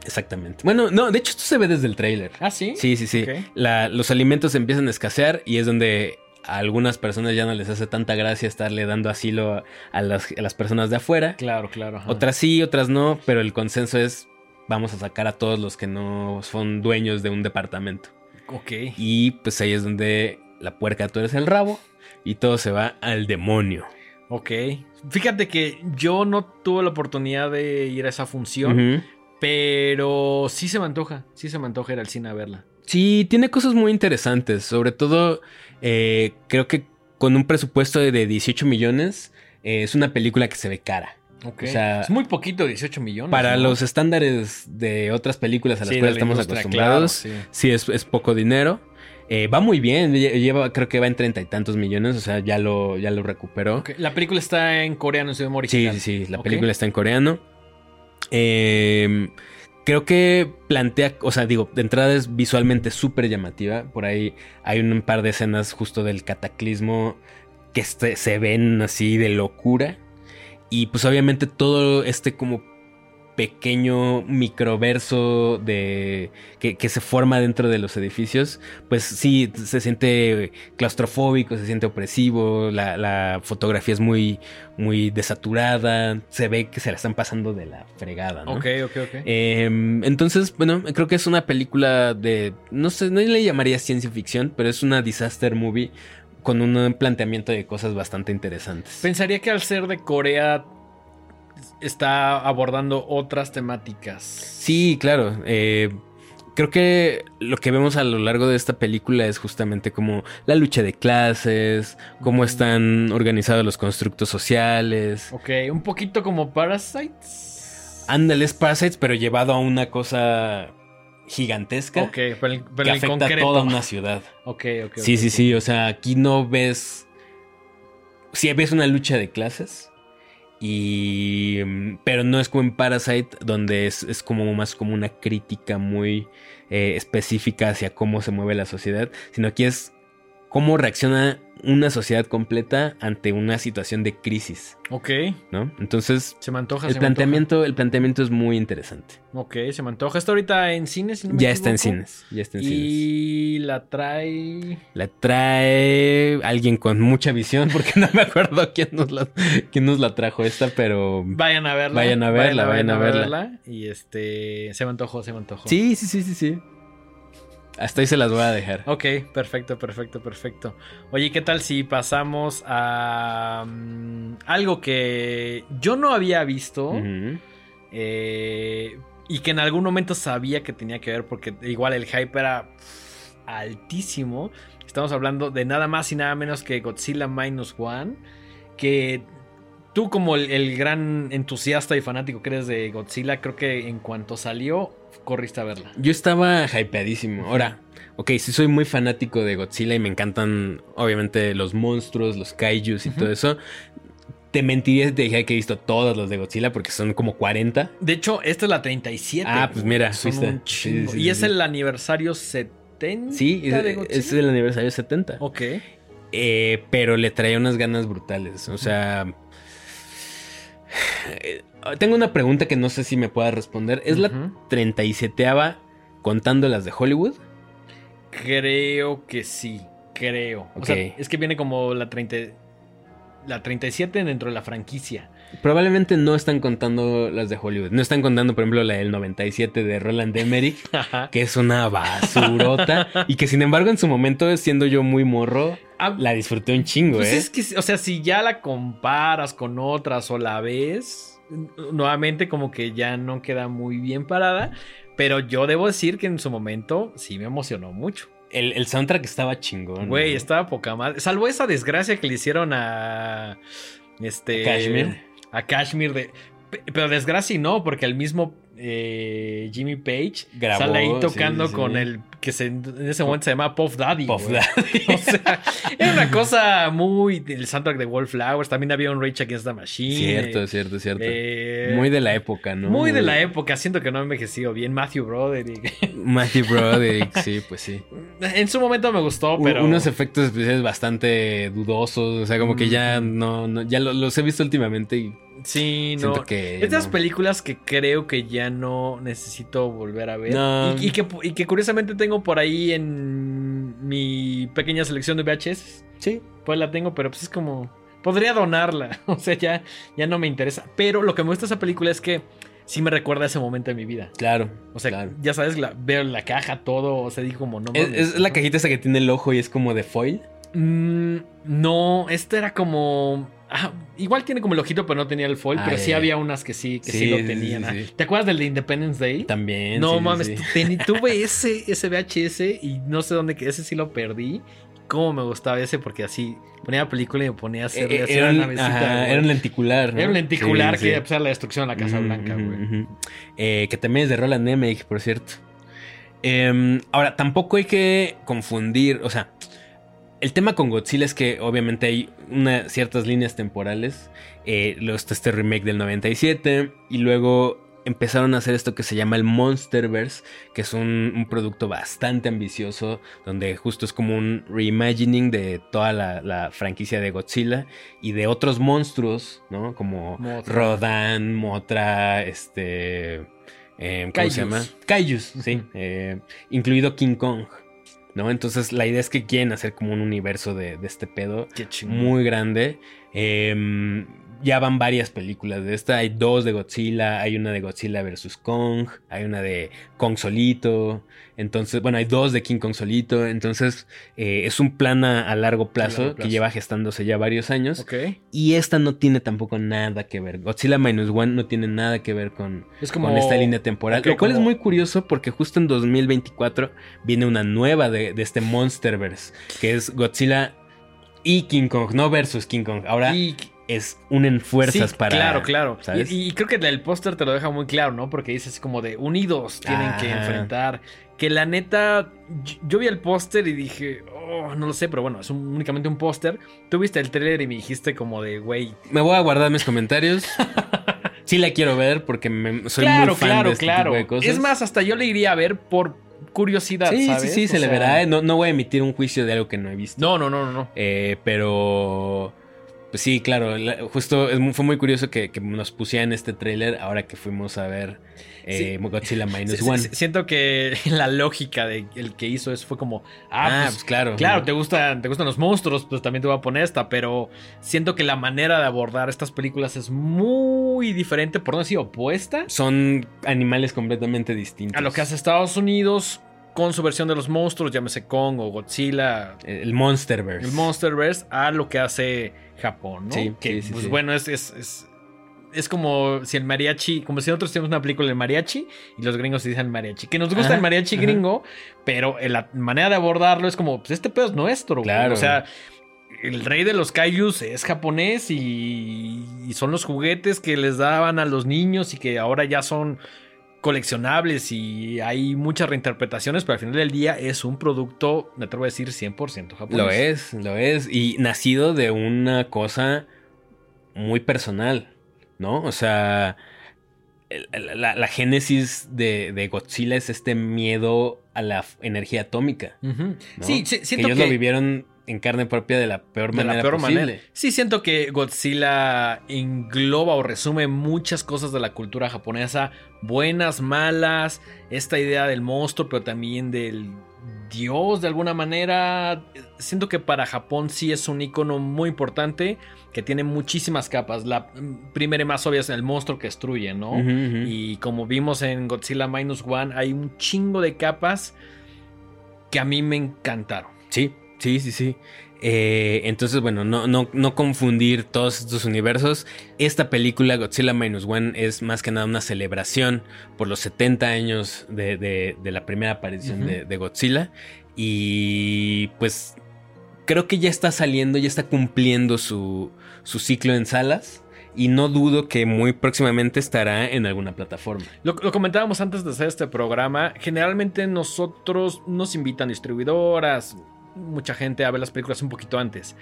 Speaker 2: exactamente. Bueno, no, de hecho esto se ve desde el tráiler.
Speaker 1: Ah, sí.
Speaker 2: Sí, sí, sí. La- los alimentos empiezan a escasear y es donde a algunas personas ya no les hace tanta gracia estarle dando asilo a, a las, a las personas de afuera.
Speaker 1: Claro, claro. ajá.
Speaker 2: Otras sí, otras no, pero el consenso es vamos a sacar a todos los que no son dueños de un departamento.
Speaker 1: Ok.
Speaker 2: Y pues ahí es donde la puerca tú eres el rabo y todo se va al demonio.
Speaker 1: Ok. Fíjate que yo no tuve la oportunidad de ir a esa función, pero sí se me antoja. Sí se me antoja ir al cine a verla.
Speaker 2: Sí, tiene cosas muy interesantes. Sobre todo, eh, creo que con un presupuesto de, de 18 millones, eh, es una película que se ve cara.
Speaker 1: Ok.
Speaker 2: O sea,
Speaker 1: es muy poquito, 18 millones.
Speaker 2: Para
Speaker 1: ¿no?
Speaker 2: los estándares de otras películas a las
Speaker 1: Sí,
Speaker 2: cuales
Speaker 1: la
Speaker 2: estamos acostumbrados,
Speaker 1: claro, sí.
Speaker 2: sí, es, es poco dinero. Eh, va muy bien, lle- lleva, creo que va en treinta y tantos millones, o sea, ya lo, ya lo recuperó.
Speaker 1: La película está en coreano en su idioma
Speaker 2: Sí, sí, sí, la película está en coreano. Eh, creo que plantea, o sea, digo, de entrada es visualmente súper llamativa. Por ahí hay un par de escenas justo del cataclismo que este- se ven así de locura. Y pues obviamente todo este como pequeño microverso de que, que se forma dentro de los edificios, pues sí, se siente claustrofóbico, se siente opresivo, la, la fotografía es muy, muy desaturada, se ve que se la están pasando de la fregada, ¿no?
Speaker 1: Ok, ok, ok.
Speaker 2: Eh, entonces, bueno, creo que es una película de, no sé, no le llamaría ciencia ficción, pero es una disaster movie con un planteamiento de cosas bastante interesantes.
Speaker 1: Pensaría que al ser de Corea está abordando otras temáticas.
Speaker 2: Sí, claro. eh, creo que lo que vemos a lo largo de esta película es justamente como la lucha de clases, cómo están organizados los constructos sociales.
Speaker 1: Ok, un poquito como Parasites.
Speaker 2: Ándales Parasites, pero llevado a una cosa gigantesca
Speaker 1: Ok, pero, en- pero
Speaker 2: que afecta a
Speaker 1: concreto.
Speaker 2: toda una ciudad.
Speaker 1: Ok, ok.
Speaker 2: Sí, sí, sí. O sea, aquí no ves. Sí, ves una lucha de clases. Y. mm, Pero no es como en Parasite, donde es, es como más como una crítica muy eh, específica hacia cómo se mueve la sociedad. Sino aquí es cómo reacciona una sociedad completa ante una situación de crisis.
Speaker 1: Ok,
Speaker 2: ¿No? Entonces.
Speaker 1: se me antoja.
Speaker 2: El
Speaker 1: se me
Speaker 2: planteamiento, el planteamiento es muy interesante.
Speaker 1: Ok, se me antoja. Está ahorita en cines. si no
Speaker 2: Ya está en cines. Ya está en cines.
Speaker 1: Y la trae.
Speaker 2: La trae alguien con mucha visión, porque no me acuerdo quién nos la, quién nos la trajo esta, pero...
Speaker 1: Vayan a verla.
Speaker 2: Vayan a verla, vayan a verla.
Speaker 1: Y este. Se me antojó, se me antojó.
Speaker 2: Sí, sí, sí, sí, sí. Hasta ahí se las voy a dejar.
Speaker 1: Ok, perfecto, perfecto, perfecto. Oye, ¿qué tal si pasamos a mm, algo que yo no había visto eh, y que en algún momento sabía que tenía que ver porque igual el hype era altísimo. Estamos hablando de nada más y nada menos que Godzilla Minus One, que tú como el, el gran entusiasta y fanático que eres de Godzilla, creo que en cuanto salió, corriste a verla.
Speaker 2: Yo estaba hypeadísimo. Ahora, ok, sí soy muy fanático de Godzilla y me encantan, obviamente, los monstruos, los kaijus y todo eso. Te mentiría si te dijera que he visto todos los de Godzilla porque son como 40.
Speaker 1: De hecho, esta es la 37.
Speaker 2: Ah, pues mira,
Speaker 1: Son un.
Speaker 2: Sí, sí,
Speaker 1: y es el aniversario 70
Speaker 2: Sí, es, es el aniversario 70.
Speaker 1: Ok.
Speaker 2: Eh, pero le traía unas ganas brutales. O sea. Tengo una pregunta que no sé si me pueda responder. ¿Es la
Speaker 1: Ujú.
Speaker 2: 37 contando las de Hollywood?
Speaker 1: Creo que sí. Creo. O sea, es que viene como la 30. La 37 dentro de la franquicia.
Speaker 2: Probablemente no están contando las de Hollywood. No están contando, por ejemplo, la del 97 de Roland Emmerich, que es una basurota. y que sin embargo, en su momento, siendo yo muy morro,
Speaker 1: Ah,
Speaker 2: la disfruté un chingo,
Speaker 1: pues
Speaker 2: ¿eh?
Speaker 1: es que, o sea, si ya la comparas con otras o la ves, nuevamente como que ya no queda muy bien parada. Pero yo debo decir que en su momento sí me emocionó mucho.
Speaker 2: El, el soundtrack estaba chingón.
Speaker 1: Güey,
Speaker 2: ¿no?
Speaker 1: estaba poca madre. Salvo esa desgracia que le hicieron a. Este.
Speaker 2: ¿A Kashmir?
Speaker 1: A Kashmir de. pe- Pero desgracia no, porque el mismo eh, Jimmy Page
Speaker 2: Grabó,
Speaker 1: sale ahí tocando
Speaker 2: sí.
Speaker 1: con el que se, en ese momento se llama Puff Daddy.
Speaker 2: Puff. Daddy.
Speaker 1: O sea, era una cosa muy. El soundtrack de Wallflowers. También había un Rage Against the Machine.
Speaker 2: Cierto,
Speaker 1: eh,
Speaker 2: cierto, cierto.
Speaker 1: eh,
Speaker 2: Muy de la época, ¿no?
Speaker 1: Muy de la época. Siento que no ha envejecido bien. Matthew Broderick.
Speaker 2: Matthew Broderick, sí, pues sí.
Speaker 1: en su momento me gustó,
Speaker 2: U-
Speaker 1: pero.
Speaker 2: Unos efectos especiales bastante dudosos, o sea, como que ya no, no ya lo- los he visto últimamente y
Speaker 1: Sí, no.
Speaker 2: que
Speaker 1: Estas
Speaker 2: no.
Speaker 1: películas que creo que ya no necesito volver a ver.
Speaker 2: No.
Speaker 1: Y, y que, y que curiosamente tengo por ahí en mi pequeña selección de VHS.
Speaker 2: Sí.
Speaker 1: Pues la tengo, pero pues es como. Podría donarla. O sea, ya, ya no me interesa. Pero lo que me gusta de esa película es que sí me recuerda a ese momento de mi vida.
Speaker 2: Claro.
Speaker 1: O sea,
Speaker 2: claro.
Speaker 1: ya sabes, la- veo la caja, todo. O sea, digo como no.
Speaker 2: ¿Es,
Speaker 1: mames,
Speaker 2: es la
Speaker 1: ¿no?
Speaker 2: cajita esa que tiene el ojo y es como de foil?
Speaker 1: Mm, no, esta era como. ah, igual tiene como el ojito, pero no tenía el foil.
Speaker 2: Ah,
Speaker 1: pero sí había unas que sí, que sí,
Speaker 2: Sí,
Speaker 1: lo tenían.
Speaker 2: sí, sí.
Speaker 1: ¿Te acuerdas del de Independence Day?
Speaker 2: También.
Speaker 1: No mames, tuve ese, ese VHS y no sé dónde que ese sí lo perdí. Cómo me gustaba ese porque así ponía la película y me ponía a hacer
Speaker 2: Eh, era,
Speaker 1: la
Speaker 2: un,
Speaker 1: navecita,
Speaker 2: ajá,
Speaker 1: güey.
Speaker 2: era un lenticular. ¿no?
Speaker 1: Era un lenticular que iba a la destrucción de la Casa Blanca, güey.
Speaker 2: Eh, que también es de Roland Emmerich, por cierto. Em, ahora, tampoco hay que confundir, o sea, el tema con Godzilla es que obviamente hay una, ciertas líneas temporales. Eh, luego está este remake del 97 y luego empezaron a hacer esto que se llama el Monsterverse, que es un, un producto bastante ambicioso, donde justo es como un reimagining de toda la, la franquicia de Godzilla y de otros monstruos, ¿no? Como. Rodan, Motra, este... eh, ¿Cómo se llama? Kaijus, sí. Eh, incluido King Kong, ¿no? Entonces la idea es que quieren hacer como un universo de, de este pedo
Speaker 1: Qué
Speaker 2: muy grande. Eh, ya van varias películas de esta. Hay dos de Godzilla. Hay una de Godzilla vs. Kong. Hay una de Kong solito. Entonces, bueno, hay dos de King Kong solito. Entonces, eh, es un plan a, a largo plazo
Speaker 1: largo
Speaker 2: que lleva gestándose ya varios años. Y esta no tiene tampoco nada que ver. Godzilla Minus One no tiene nada que ver con,
Speaker 1: Es como.
Speaker 2: con esta línea temporal. lo cual
Speaker 1: como-
Speaker 2: es muy curioso porque justo en 2024 viene una nueva de, de este Monsterverse, que es Godzilla y King Kong, no versus King Kong. Ahora
Speaker 1: Y-
Speaker 2: es unen fuerzas
Speaker 1: sí,
Speaker 2: para...
Speaker 1: Claro, claro.
Speaker 2: ¿sabes?
Speaker 1: Y, y creo que el póster te lo deja muy claro, ¿no? Porque dices como de unidos tienen que enfrentar. Que la neta, yo, yo vi el póster y dije, oh, no lo sé, pero bueno, es un- únicamente un póster. Tú viste el trailer y me dijiste como de, güey.
Speaker 2: Me voy a guardar mis comentarios. sí la quiero ver porque me- soy
Speaker 1: claro,
Speaker 2: muy fan
Speaker 1: claro,
Speaker 2: de este
Speaker 1: claro.
Speaker 2: tipo de cosas.
Speaker 1: Es más, hasta yo le iría a ver por curiosidad,
Speaker 2: sí,
Speaker 1: ¿sabes?
Speaker 2: sí, sí, se le verá. ¿eh? No, no voy a emitir un juicio de algo que no he visto.
Speaker 1: No, no, no, no, no.
Speaker 2: Eh, pero. Pues sí, claro. la- justo es muy- fue muy curioso que, que nos pusieran este tráiler ahora que fuimos a ver eh, Godzilla Minus
Speaker 1: Sí,
Speaker 2: One.
Speaker 1: sí, siento que la lógica de el que hizo eso fue como, ah,
Speaker 2: ah,
Speaker 1: pues,
Speaker 2: pues claro.
Speaker 1: Claro, te gustan, te gustan los monstruos, pues también te voy a poner esta, pero siento que la manera de abordar estas películas es muy diferente, por no decir opuesta,
Speaker 2: Son animales completamente distintos.
Speaker 1: a lo que hace Estados Unidos con su versión de los monstruos, llámese Kong o Godzilla,
Speaker 2: El Monsterverse.
Speaker 1: el Monsterverse, a lo que hace Japón, ¿no?
Speaker 2: Sí,
Speaker 1: que,
Speaker 2: sí, sí,
Speaker 1: pues
Speaker 2: sí.
Speaker 1: bueno, es, es, es, es como si el mariachi, como si nosotros tenemos una película de mariachi y los gringos se dicen mariachi, que nos gusta
Speaker 2: Ajá,
Speaker 1: el mariachi
Speaker 2: ajá.
Speaker 1: gringo, pero la manera de abordarlo es como, pues este pedo es nuestro, güey.
Speaker 2: Claro.
Speaker 1: O sea, el rey de los kaijus es japonés y, y son los juguetes que les daban a los niños y que ahora ya son coleccionables y hay muchas reinterpretaciones, pero al final del día es un producto, me atrevo a decir, 100% japonés.
Speaker 2: Lo es, lo es. Y nacido de una cosa muy personal, ¿no? O sea, la, la génesis de, de Godzilla es este miedo a la energía atómica. ¿no?
Speaker 1: Sí, sí,
Speaker 2: que ellos
Speaker 1: que...
Speaker 2: lo vivieron en carne propia de la peor
Speaker 1: de
Speaker 2: manera
Speaker 1: la peor
Speaker 2: posible.
Speaker 1: manera. Sí, siento que Godzilla engloba o resume muchas cosas de la cultura japonesa, buenas, malas, esta idea del monstruo, pero también del dios de alguna manera. Siento que para Japón sí es un icono muy importante que tiene muchísimas capas. La primera y más obvia es el monstruo que destruye, ¿no? Y como vimos en Godzilla Minus One, hay un chingo de capas que a mí me encantaron.
Speaker 2: Sí, sí, sí, sí. Eh, entonces, bueno, no, no, no confundir todos estos universos. Esta película, Godzilla Minus One, es más que nada una celebración por los 70 años de, de- de la primera aparición de Godzilla. Y pues creo que ya está saliendo, ya está cumpliendo su, su ciclo en salas. y no dudo que muy próximamente estará en alguna plataforma.
Speaker 1: Lo, lo comentábamos antes de hacer este programa. Generalmente nosotros nos invitan distribuidoras, mucha gente a ver las películas un poquito antes.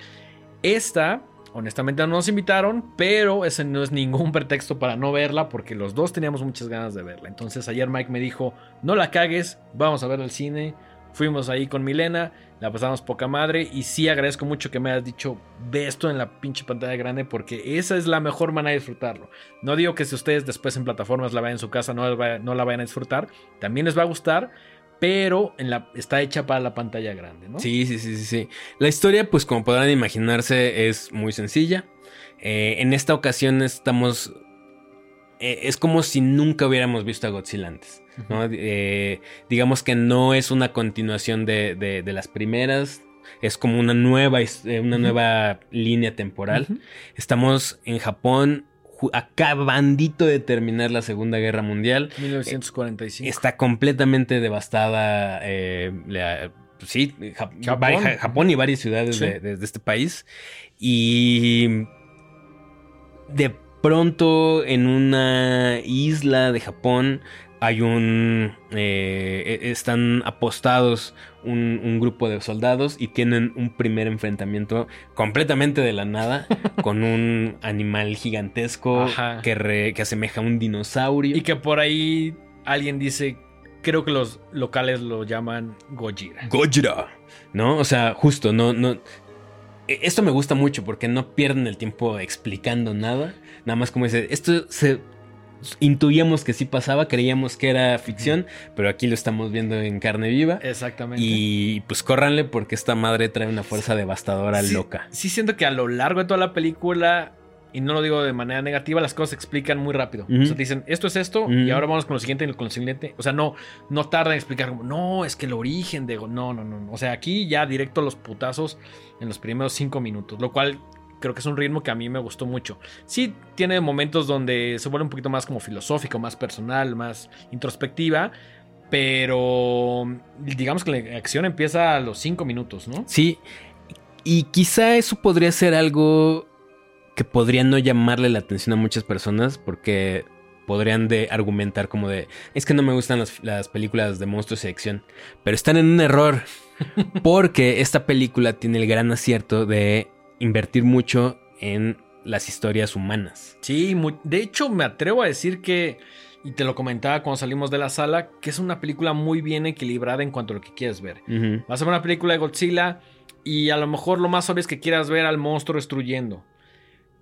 Speaker 1: Esta, honestamente, no nos invitaron, pero ese no es ningún pretexto para no verla porque los dos teníamos muchas ganas de verla. Entonces ayer Mike me dijo, no la cagues, vamos a ver el cine. Fuimos ahí con Milena, la pasamos poca madre y sí agradezco mucho que me hayas dicho, ve esto en la pinche pantalla grande porque esa es la mejor manera de disfrutarlo. No digo que si ustedes después en plataformas la vean en su casa no, no la vayan a disfrutar, también les va a gustar, pero en la, está hecha para la pantalla grande, ¿no?
Speaker 2: Sí, sí, sí, sí, sí. La historia, pues como podrán imaginarse, es muy sencilla. Eh, en esta ocasión estamos... Eh, es como si nunca hubiéramos visto a Godzilla antes. ¿no? Eh, digamos que no es una continuación de, de, las primeras. Es como una nueva, una nueva línea temporal. Estamos en Japón acabandito de terminar la Segunda Guerra Mundial.
Speaker 1: 1945.
Speaker 2: Está completamente devastada, eh, pues sí, Japón. y varias ciudades de, este país. Y de pronto en una isla de Japón hay un... Eh, e, están apostados un, grupo de soldados y tienen un primer enfrentamiento completamente de la nada con un animal gigantesco que, que asemeja a un dinosaurio.
Speaker 1: Y que por ahí alguien dice, creo que los locales lo llaman Gojira.
Speaker 2: Gojira. ¿No? O sea, justo, no, no. E, esto me gusta mucho porque no pierden el tiempo explicando nada. Nada más como dice, esto se intuíamos que sí pasaba, creíamos que era ficción, pero aquí lo estamos viendo en carne viva.
Speaker 1: Exactamente.
Speaker 2: Y pues córranle porque esta madre trae una fuerza devastadora loca.
Speaker 1: Sí siento que a lo largo de toda la película, y no lo digo de manera negativa, las cosas se explican muy rápido. O sea, te dicen, esto es esto, y ahora vamos con lo siguiente y con lo siguiente. O sea, no, no tarda en explicar como, no, es que el origen de... No, no, no. O sea, aquí ya directo los putazos en los primeros cinco minutos, lo cual creo que es un ritmo que a mí me gustó mucho. Sí tiene momentos donde se vuelve un poquito más como filosófico, más personal, más introspectiva, pero digamos que la acción empieza a los cinco minutos, ¿no?
Speaker 2: Sí, y quizá eso podría ser algo que podría no llamarle la atención a muchas personas porque podrían de argumentar como de es que no me gustan las, las películas de monstruos y acción, pero están en un error porque esta película tiene el gran acierto de invertir mucho en las historias humanas.
Speaker 1: Sí, de hecho me atrevo a decir que, y te lo comentaba cuando salimos de la sala, que es una película muy bien equilibrada en cuanto a lo que quieres ver. Vas a ver una película de Godzilla y a lo mejor lo más obvio es que quieras ver al monstruo destruyendo.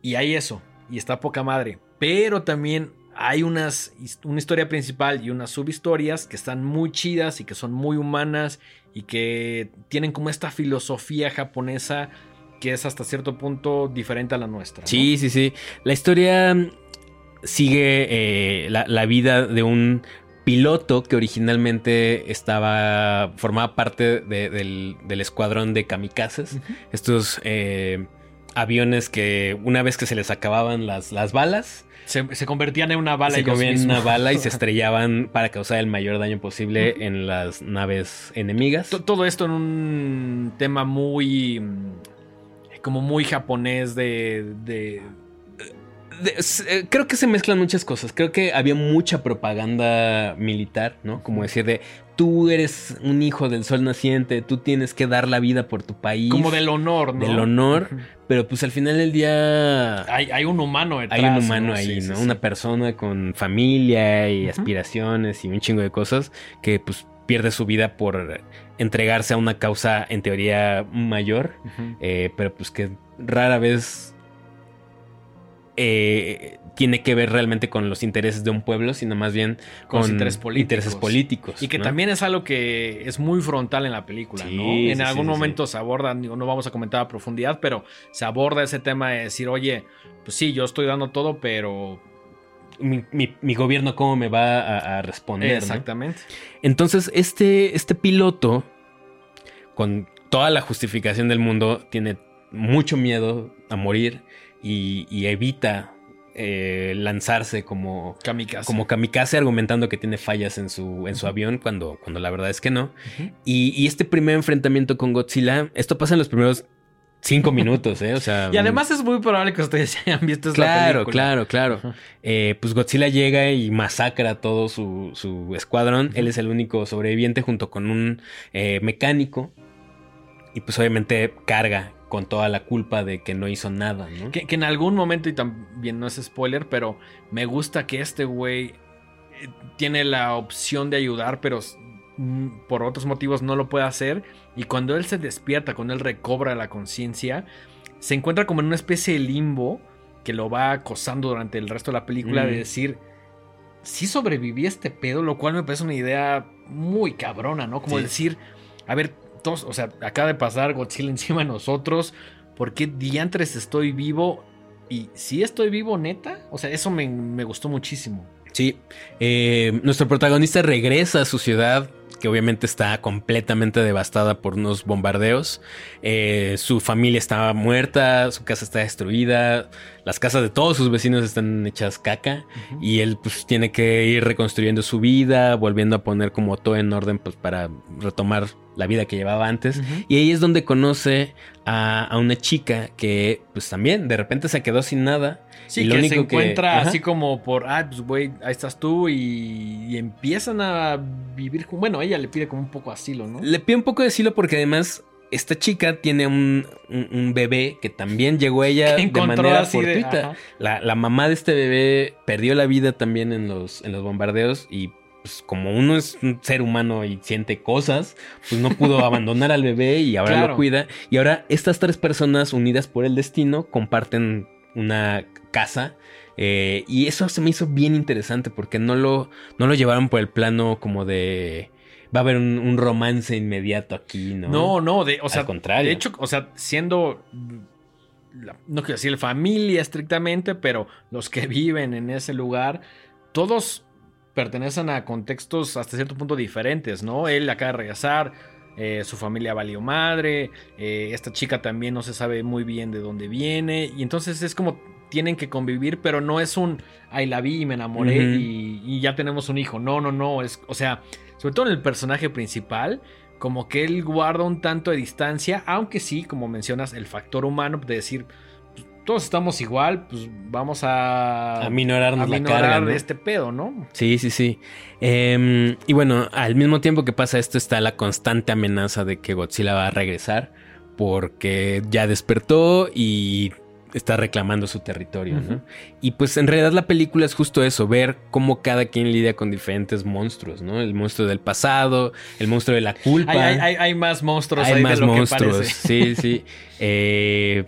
Speaker 1: Y hay eso, y está poca madre. Pero también hay unas, una historia principal y unas subhistorias que están muy chidas y que son muy humanas y que tienen como esta filosofía japonesa que es hasta cierto punto diferente a la nuestra.
Speaker 2: Sí, sí, sí. La historia sigue eh, la, vida de un piloto que originalmente estaba formaba parte del, escuadrón de kamikazes. Estos eh, aviones que una vez que se les acababan las, las balas...
Speaker 1: Se, convertían en una bala.
Speaker 2: Se convertían en una bala y se estrellaban para causar el mayor daño posible en las naves enemigas.
Speaker 1: Todo esto en un tema muy como muy japonés de, de
Speaker 2: creo que se mezclan muchas cosas. Creo que había mucha propaganda militar, ¿no? Como decir de tú eres un hijo del sol naciente, tú tienes que dar la vida por tu país.
Speaker 1: Como del honor, ¿no?
Speaker 2: Del honor. Pero pues al final del día.
Speaker 1: Hay, un humano
Speaker 2: detrás, Hay un humano ahí, ¿no? Una persona con familia y aspiraciones y un chingo de cosas que pues pierde su vida por entregarse a una causa en teoría mayor, eh, pero pues que rara vez eh, tiene que ver realmente con los intereses de un pueblo, sino más bien con, intereses, políticos.
Speaker 1: Y que también es algo que es muy frontal en la película, ¿no? En algún momento se aborda, no vamos a comentar a profundidad, pero se aborda ese tema de decir, oye, pues sí, yo estoy dando todo, pero
Speaker 2: mi, gobierno cómo me va a, responder.
Speaker 1: Exactamente.
Speaker 2: Entonces, este, este piloto, con toda la justificación del mundo, tiene mucho miedo a morir y, evita eh, lanzarse como
Speaker 1: kamikaze.
Speaker 2: como kamikaze argumentando que tiene fallas en su, en su avión cuando, cuando la verdad es que no. y, y, este primer enfrentamiento con Godzilla, esto pasa en los primeros cinco minutos, ¿eh? O sea.
Speaker 1: Y además es muy probable que ustedes hayan visto esta
Speaker 2: Claro, claro, claro. Eh, pues Godzilla llega y masacra a todo su, su escuadrón. Él es el único sobreviviente junto con un eh, mecánico. Y pues obviamente carga con toda la culpa de que no hizo nada, ¿no?
Speaker 1: Que, que en algún momento, y también no es spoiler, pero me gusta que este güey eh, tiene la opción de ayudar, pero mm, por otros motivos no lo puede hacer. Y cuando él se despierta, cuando él recobra la conciencia, se encuentra como en una especie de limbo que lo va acosando durante el resto de la película de
Speaker 2: Mm.
Speaker 1: decir, sí sobreviví a este pedo, lo cual me parece una idea muy cabrona, ¿no? Como
Speaker 2: Sí.
Speaker 1: decir, a ver, todos, o sea, acaba de pasar Godzilla encima de nosotros, ¿por qué diantres estoy vivo? Y si estoy vivo, neta, o sea, eso me, me gustó muchísimo.
Speaker 2: Sí. Eh, nuestro protagonista regresa a su ciudad, que obviamente está completamente devastada por unos bombardeos. Eh, su familia estaba muerta, su casa está destruida, las casas de todos sus vecinos están hechas caca. Y él pues tiene que ir reconstruyendo su vida, volviendo a poner como todo en orden pues para retomar la vida que llevaba antes. Y ahí es donde conoce a, a una chica que pues también de repente se quedó sin nada.
Speaker 1: Sí,
Speaker 2: Y lo
Speaker 1: que se
Speaker 2: único
Speaker 1: encuentra así como por, ah, pues güey, ahí estás tú y, y empiezan a vivir, con- bueno, ella le pide como un poco asilo, ¿no?
Speaker 2: Le pide un poco de asilo porque además esta chica tiene un, un- un bebé que también llegó ella de manera
Speaker 1: de-
Speaker 2: fortuita.
Speaker 1: ajá.
Speaker 2: la, la mamá de este bebé perdió la vida también en los, en los bombardeos y pues como uno es un ser humano y siente cosas, pues no pudo abandonar al bebé y ahora
Speaker 1: Claro.
Speaker 2: lo cuida. Y ahora estas tres personas unidas por el destino comparten una casa. eh, y eso se me hizo bien interesante porque no lo, no lo llevaron por el plano como de... Va a haber un, un romance inmediato aquí, ¿no?
Speaker 1: No, no, de, o sea,
Speaker 2: Al contrario.
Speaker 1: de hecho, o sea, siendo, la- no quiero decir familia estrictamente, pero los que viven en ese lugar, todos pertenecen a contextos hasta cierto punto diferentes, ¿no? Él acaba de regresar, eh, su familia valió madre, eh, esta chica también no se sabe muy bien de dónde viene, y entonces es como tienen que convivir, pero no es un, ay, la vi y me enamoré y, y ya tenemos un hijo, no, no, no, es, o sea, sobre todo en el personaje principal, como que él guarda un tanto de distancia, aunque sí, como mencionas, el factor humano de decir, pues, todos estamos igual, pues vamos a,
Speaker 2: A minorarnos
Speaker 1: a
Speaker 2: la carga, ¿no?
Speaker 1: este pedo, ¿no?
Speaker 2: Sí, sí, sí. Em, y bueno, al mismo tiempo que pasa esto está la constante amenaza de que Godzilla va a regresar porque ya despertó y está reclamando su territorio, ¿no? Y pues en realidad la película es justo eso, ver cómo cada quien lidia con diferentes monstruos, ¿no? El monstruo del pasado, el monstruo de la culpa.
Speaker 1: Hay, hay- más monstruos
Speaker 2: Hay
Speaker 1: ahí
Speaker 2: más
Speaker 1: de lo
Speaker 2: monstruos,
Speaker 1: que
Speaker 2: sí, sí. Eh,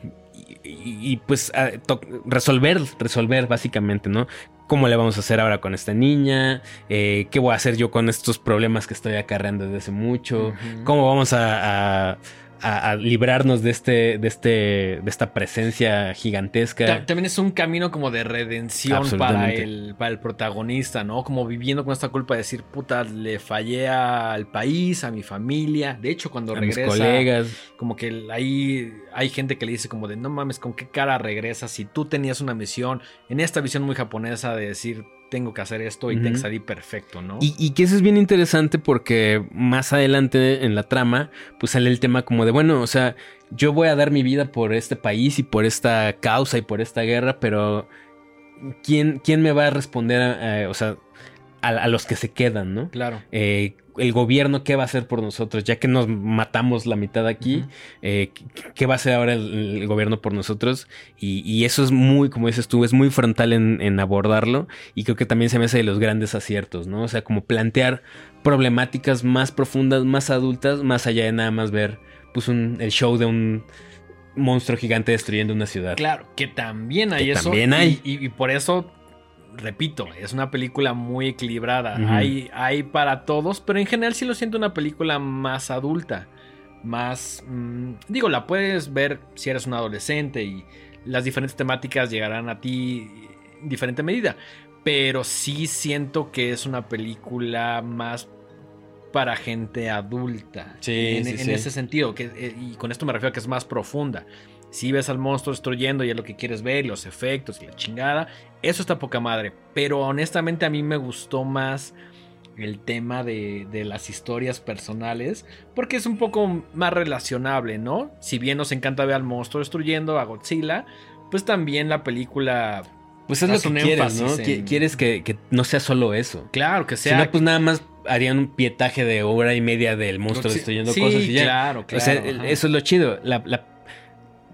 Speaker 2: y, pues a- to- resolver, resolver básicamente, ¿no? ¿Cómo le vamos a hacer ahora con esta niña? Eh, ¿Qué voy a hacer yo con estos problemas que estoy acarreando desde hace mucho? ¿Cómo vamos a, a- a- a librarnos de este, de este, de esta presencia gigantesca?
Speaker 1: Ta- También es un camino como de redención para el, para el protagonista, ¿no? Como viviendo con esta culpa de decir, puta, le fallé al país, a mi familia. De hecho, cuando
Speaker 2: a mis
Speaker 1: regresa,
Speaker 2: colegas.
Speaker 1: como que ahí hay gente que le dice como de, no mames, ¿con qué cara regresas? Si tú tenías una misión, en esta visión muy japonesa de decir, tengo que hacer esto y te salí perfecto, ¿no?
Speaker 2: Y, y que eso es bien interesante porque más adelante en la trama, pues sale el tema como de, bueno, o sea, yo voy a dar mi vida por este país y por esta causa y por esta guerra, pero ¿quién, quién me va a responder, a- a- o sea, a, a los que se quedan, ¿no?
Speaker 1: Claro.
Speaker 2: Eh, el gobierno, ¿qué va a hacer por nosotros? Ya que nos matamos la mitad aquí, eh, ¿qué va a hacer ahora el, el gobierno por nosotros? Y, y eso es muy, como dices tú, es muy frontal en, en abordarlo y creo que también se me hace de los grandes aciertos, ¿no? O sea, como plantear problemáticas más profundas, más adultas, más allá de nada más ver pues un, el show de un monstruo gigante destruyendo una ciudad.
Speaker 1: Claro, que también hay
Speaker 2: Que
Speaker 1: eso.
Speaker 2: también
Speaker 1: y-
Speaker 2: hay.
Speaker 1: Y, y por eso, repito, es una película muy equilibrada. Hay, hay para todos, pero en general sí lo siento una película más adulta. Más. mm, digo, la puedes ver si eres un adolescente y las diferentes temáticas llegarán a ti en diferente medida. Pero sí siento que es una película más para gente adulta.
Speaker 2: Sí,
Speaker 1: en,
Speaker 2: sí,
Speaker 1: en
Speaker 2: sí.
Speaker 1: ese sentido. Que, eh, y con esto me refiero a que es más profunda. Si ves al monstruo destruyendo y es lo que quieres ver, y los efectos y la chingada, eso está poca madre. Pero honestamente a mí me gustó más el tema de, de, las historias personales, porque es un poco más relacionable, ¿no? Si bien nos encanta ver al monstruo destruyendo a Godzilla, pues también la película...
Speaker 2: Pues es lo que quieres, ¿no? Quieres que, que, no sea solo eso.
Speaker 1: Claro, que sea...
Speaker 2: Si no, pues nada más harían un pietaje de hora y media del monstruo destruyendo cosas y ya.
Speaker 1: claro, claro.
Speaker 2: O sea, eso es lo chido. La, la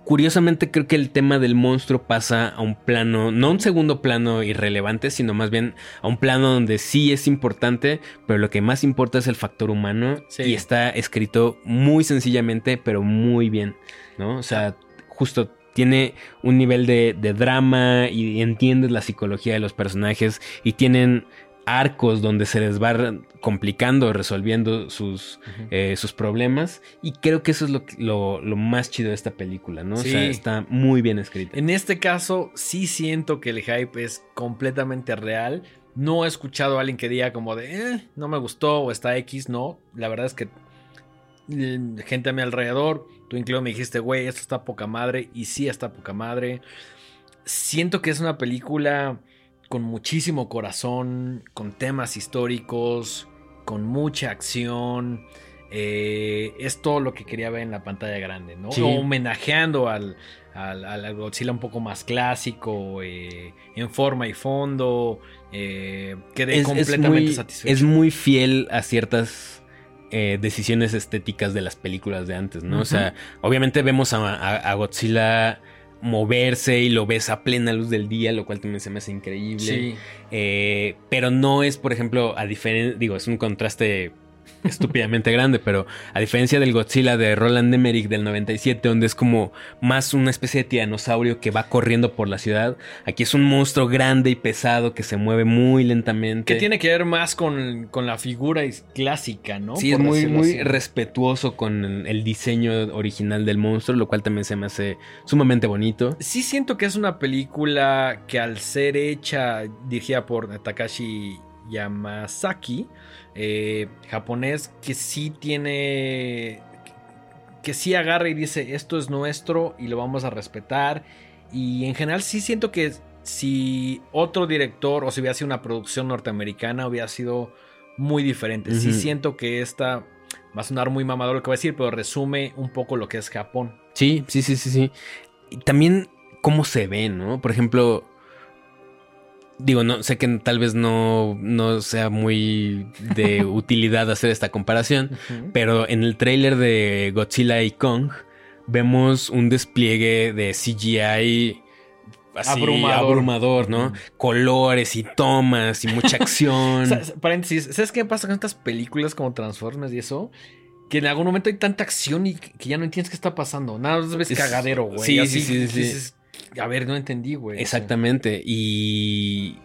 Speaker 2: Curiosamente creo que el tema del monstruo pasa a un plano, no un segundo plano irrelevante, sino más bien a un plano donde sí es importante, pero lo que más importa es el factor humano y está escrito muy sencillamente, pero muy bien, ¿no? O sea, justo tiene un nivel de, de drama y entiendes la psicología de los personajes y tienen arcos donde se les va complicando, resolviendo sus, eh, sus problemas. Y creo que eso es lo, lo, más chido de esta película, ¿no? O sea, está muy bien escrita.
Speaker 1: En este caso, sí siento que el hype es completamente real. No he escuchado a alguien que diga como de, eh, no me gustó o está X, no. La verdad es que gente a mi alrededor, tú incluso me dijiste, güey, esto está poca madre. Y sí está poca madre. Siento que es una película con muchísimo corazón, con temas históricos, con mucha acción. Eh, es todo lo que quería ver en la pantalla grande, ¿no? Homenajeando al, al, Godzilla un poco más clásico, eh, en forma y fondo. Eh, quedé completamente
Speaker 2: muy,
Speaker 1: satisfecho.
Speaker 2: Es muy fiel a ciertas decisiones estéticas de las películas de antes, ¿no? O sea, obviamente vemos a Godzilla moverse y lo ves a plena luz del día, lo cual también se me hace increíble. Sí. Eh, pero no es, por ejemplo, a diferencia, digo, es un contraste estúpidamente grande, pero a diferencia del Godzilla de Roland Emmerich del 97, donde es como más una especie de tiranosaurio que va corriendo por la ciudad, aquí es un monstruo grande y pesado que se mueve muy lentamente.
Speaker 1: Que tiene que ver más con, la figura clásica, ¿no?
Speaker 2: Sí, es muy, muy respetuoso con el diseño original del monstruo, lo cual también se me hace sumamente bonito.
Speaker 1: Sí siento que es una película que al ser hecha, dirigida por Takashi Yamazaki, eh, japonés que sí tiene, que sí agarra y dice, esto es nuestro y lo vamos a respetar. Y en general sí siento que si otro director o si hubiera sido una producción norteamericana hubiera sido muy diferente. Sí siento que esta va a sonar muy mamador lo que voy a decir, pero resume un poco lo que es Japón.
Speaker 2: Sí, sí, sí, sí, sí. Y también cómo se ve, ¿no? Por ejemplo, Digo, no sé que tal vez no, no sea muy de utilidad hacer esta comparación, pero en el tráiler de Godzilla y Kong vemos un despliegue de CGI así abrumador, ¿no? Colores y tomas y mucha acción.
Speaker 1: paréntesis, ¿sabes qué pasa con estas películas como Transformers y eso? Que en algún momento hay tanta acción y que ya no entiendes qué está pasando. Nada más ves cagadero, güey.
Speaker 2: Sí, sí, sí, sí.
Speaker 1: A ver, no entendí, güey.
Speaker 2: Exactamente. Y.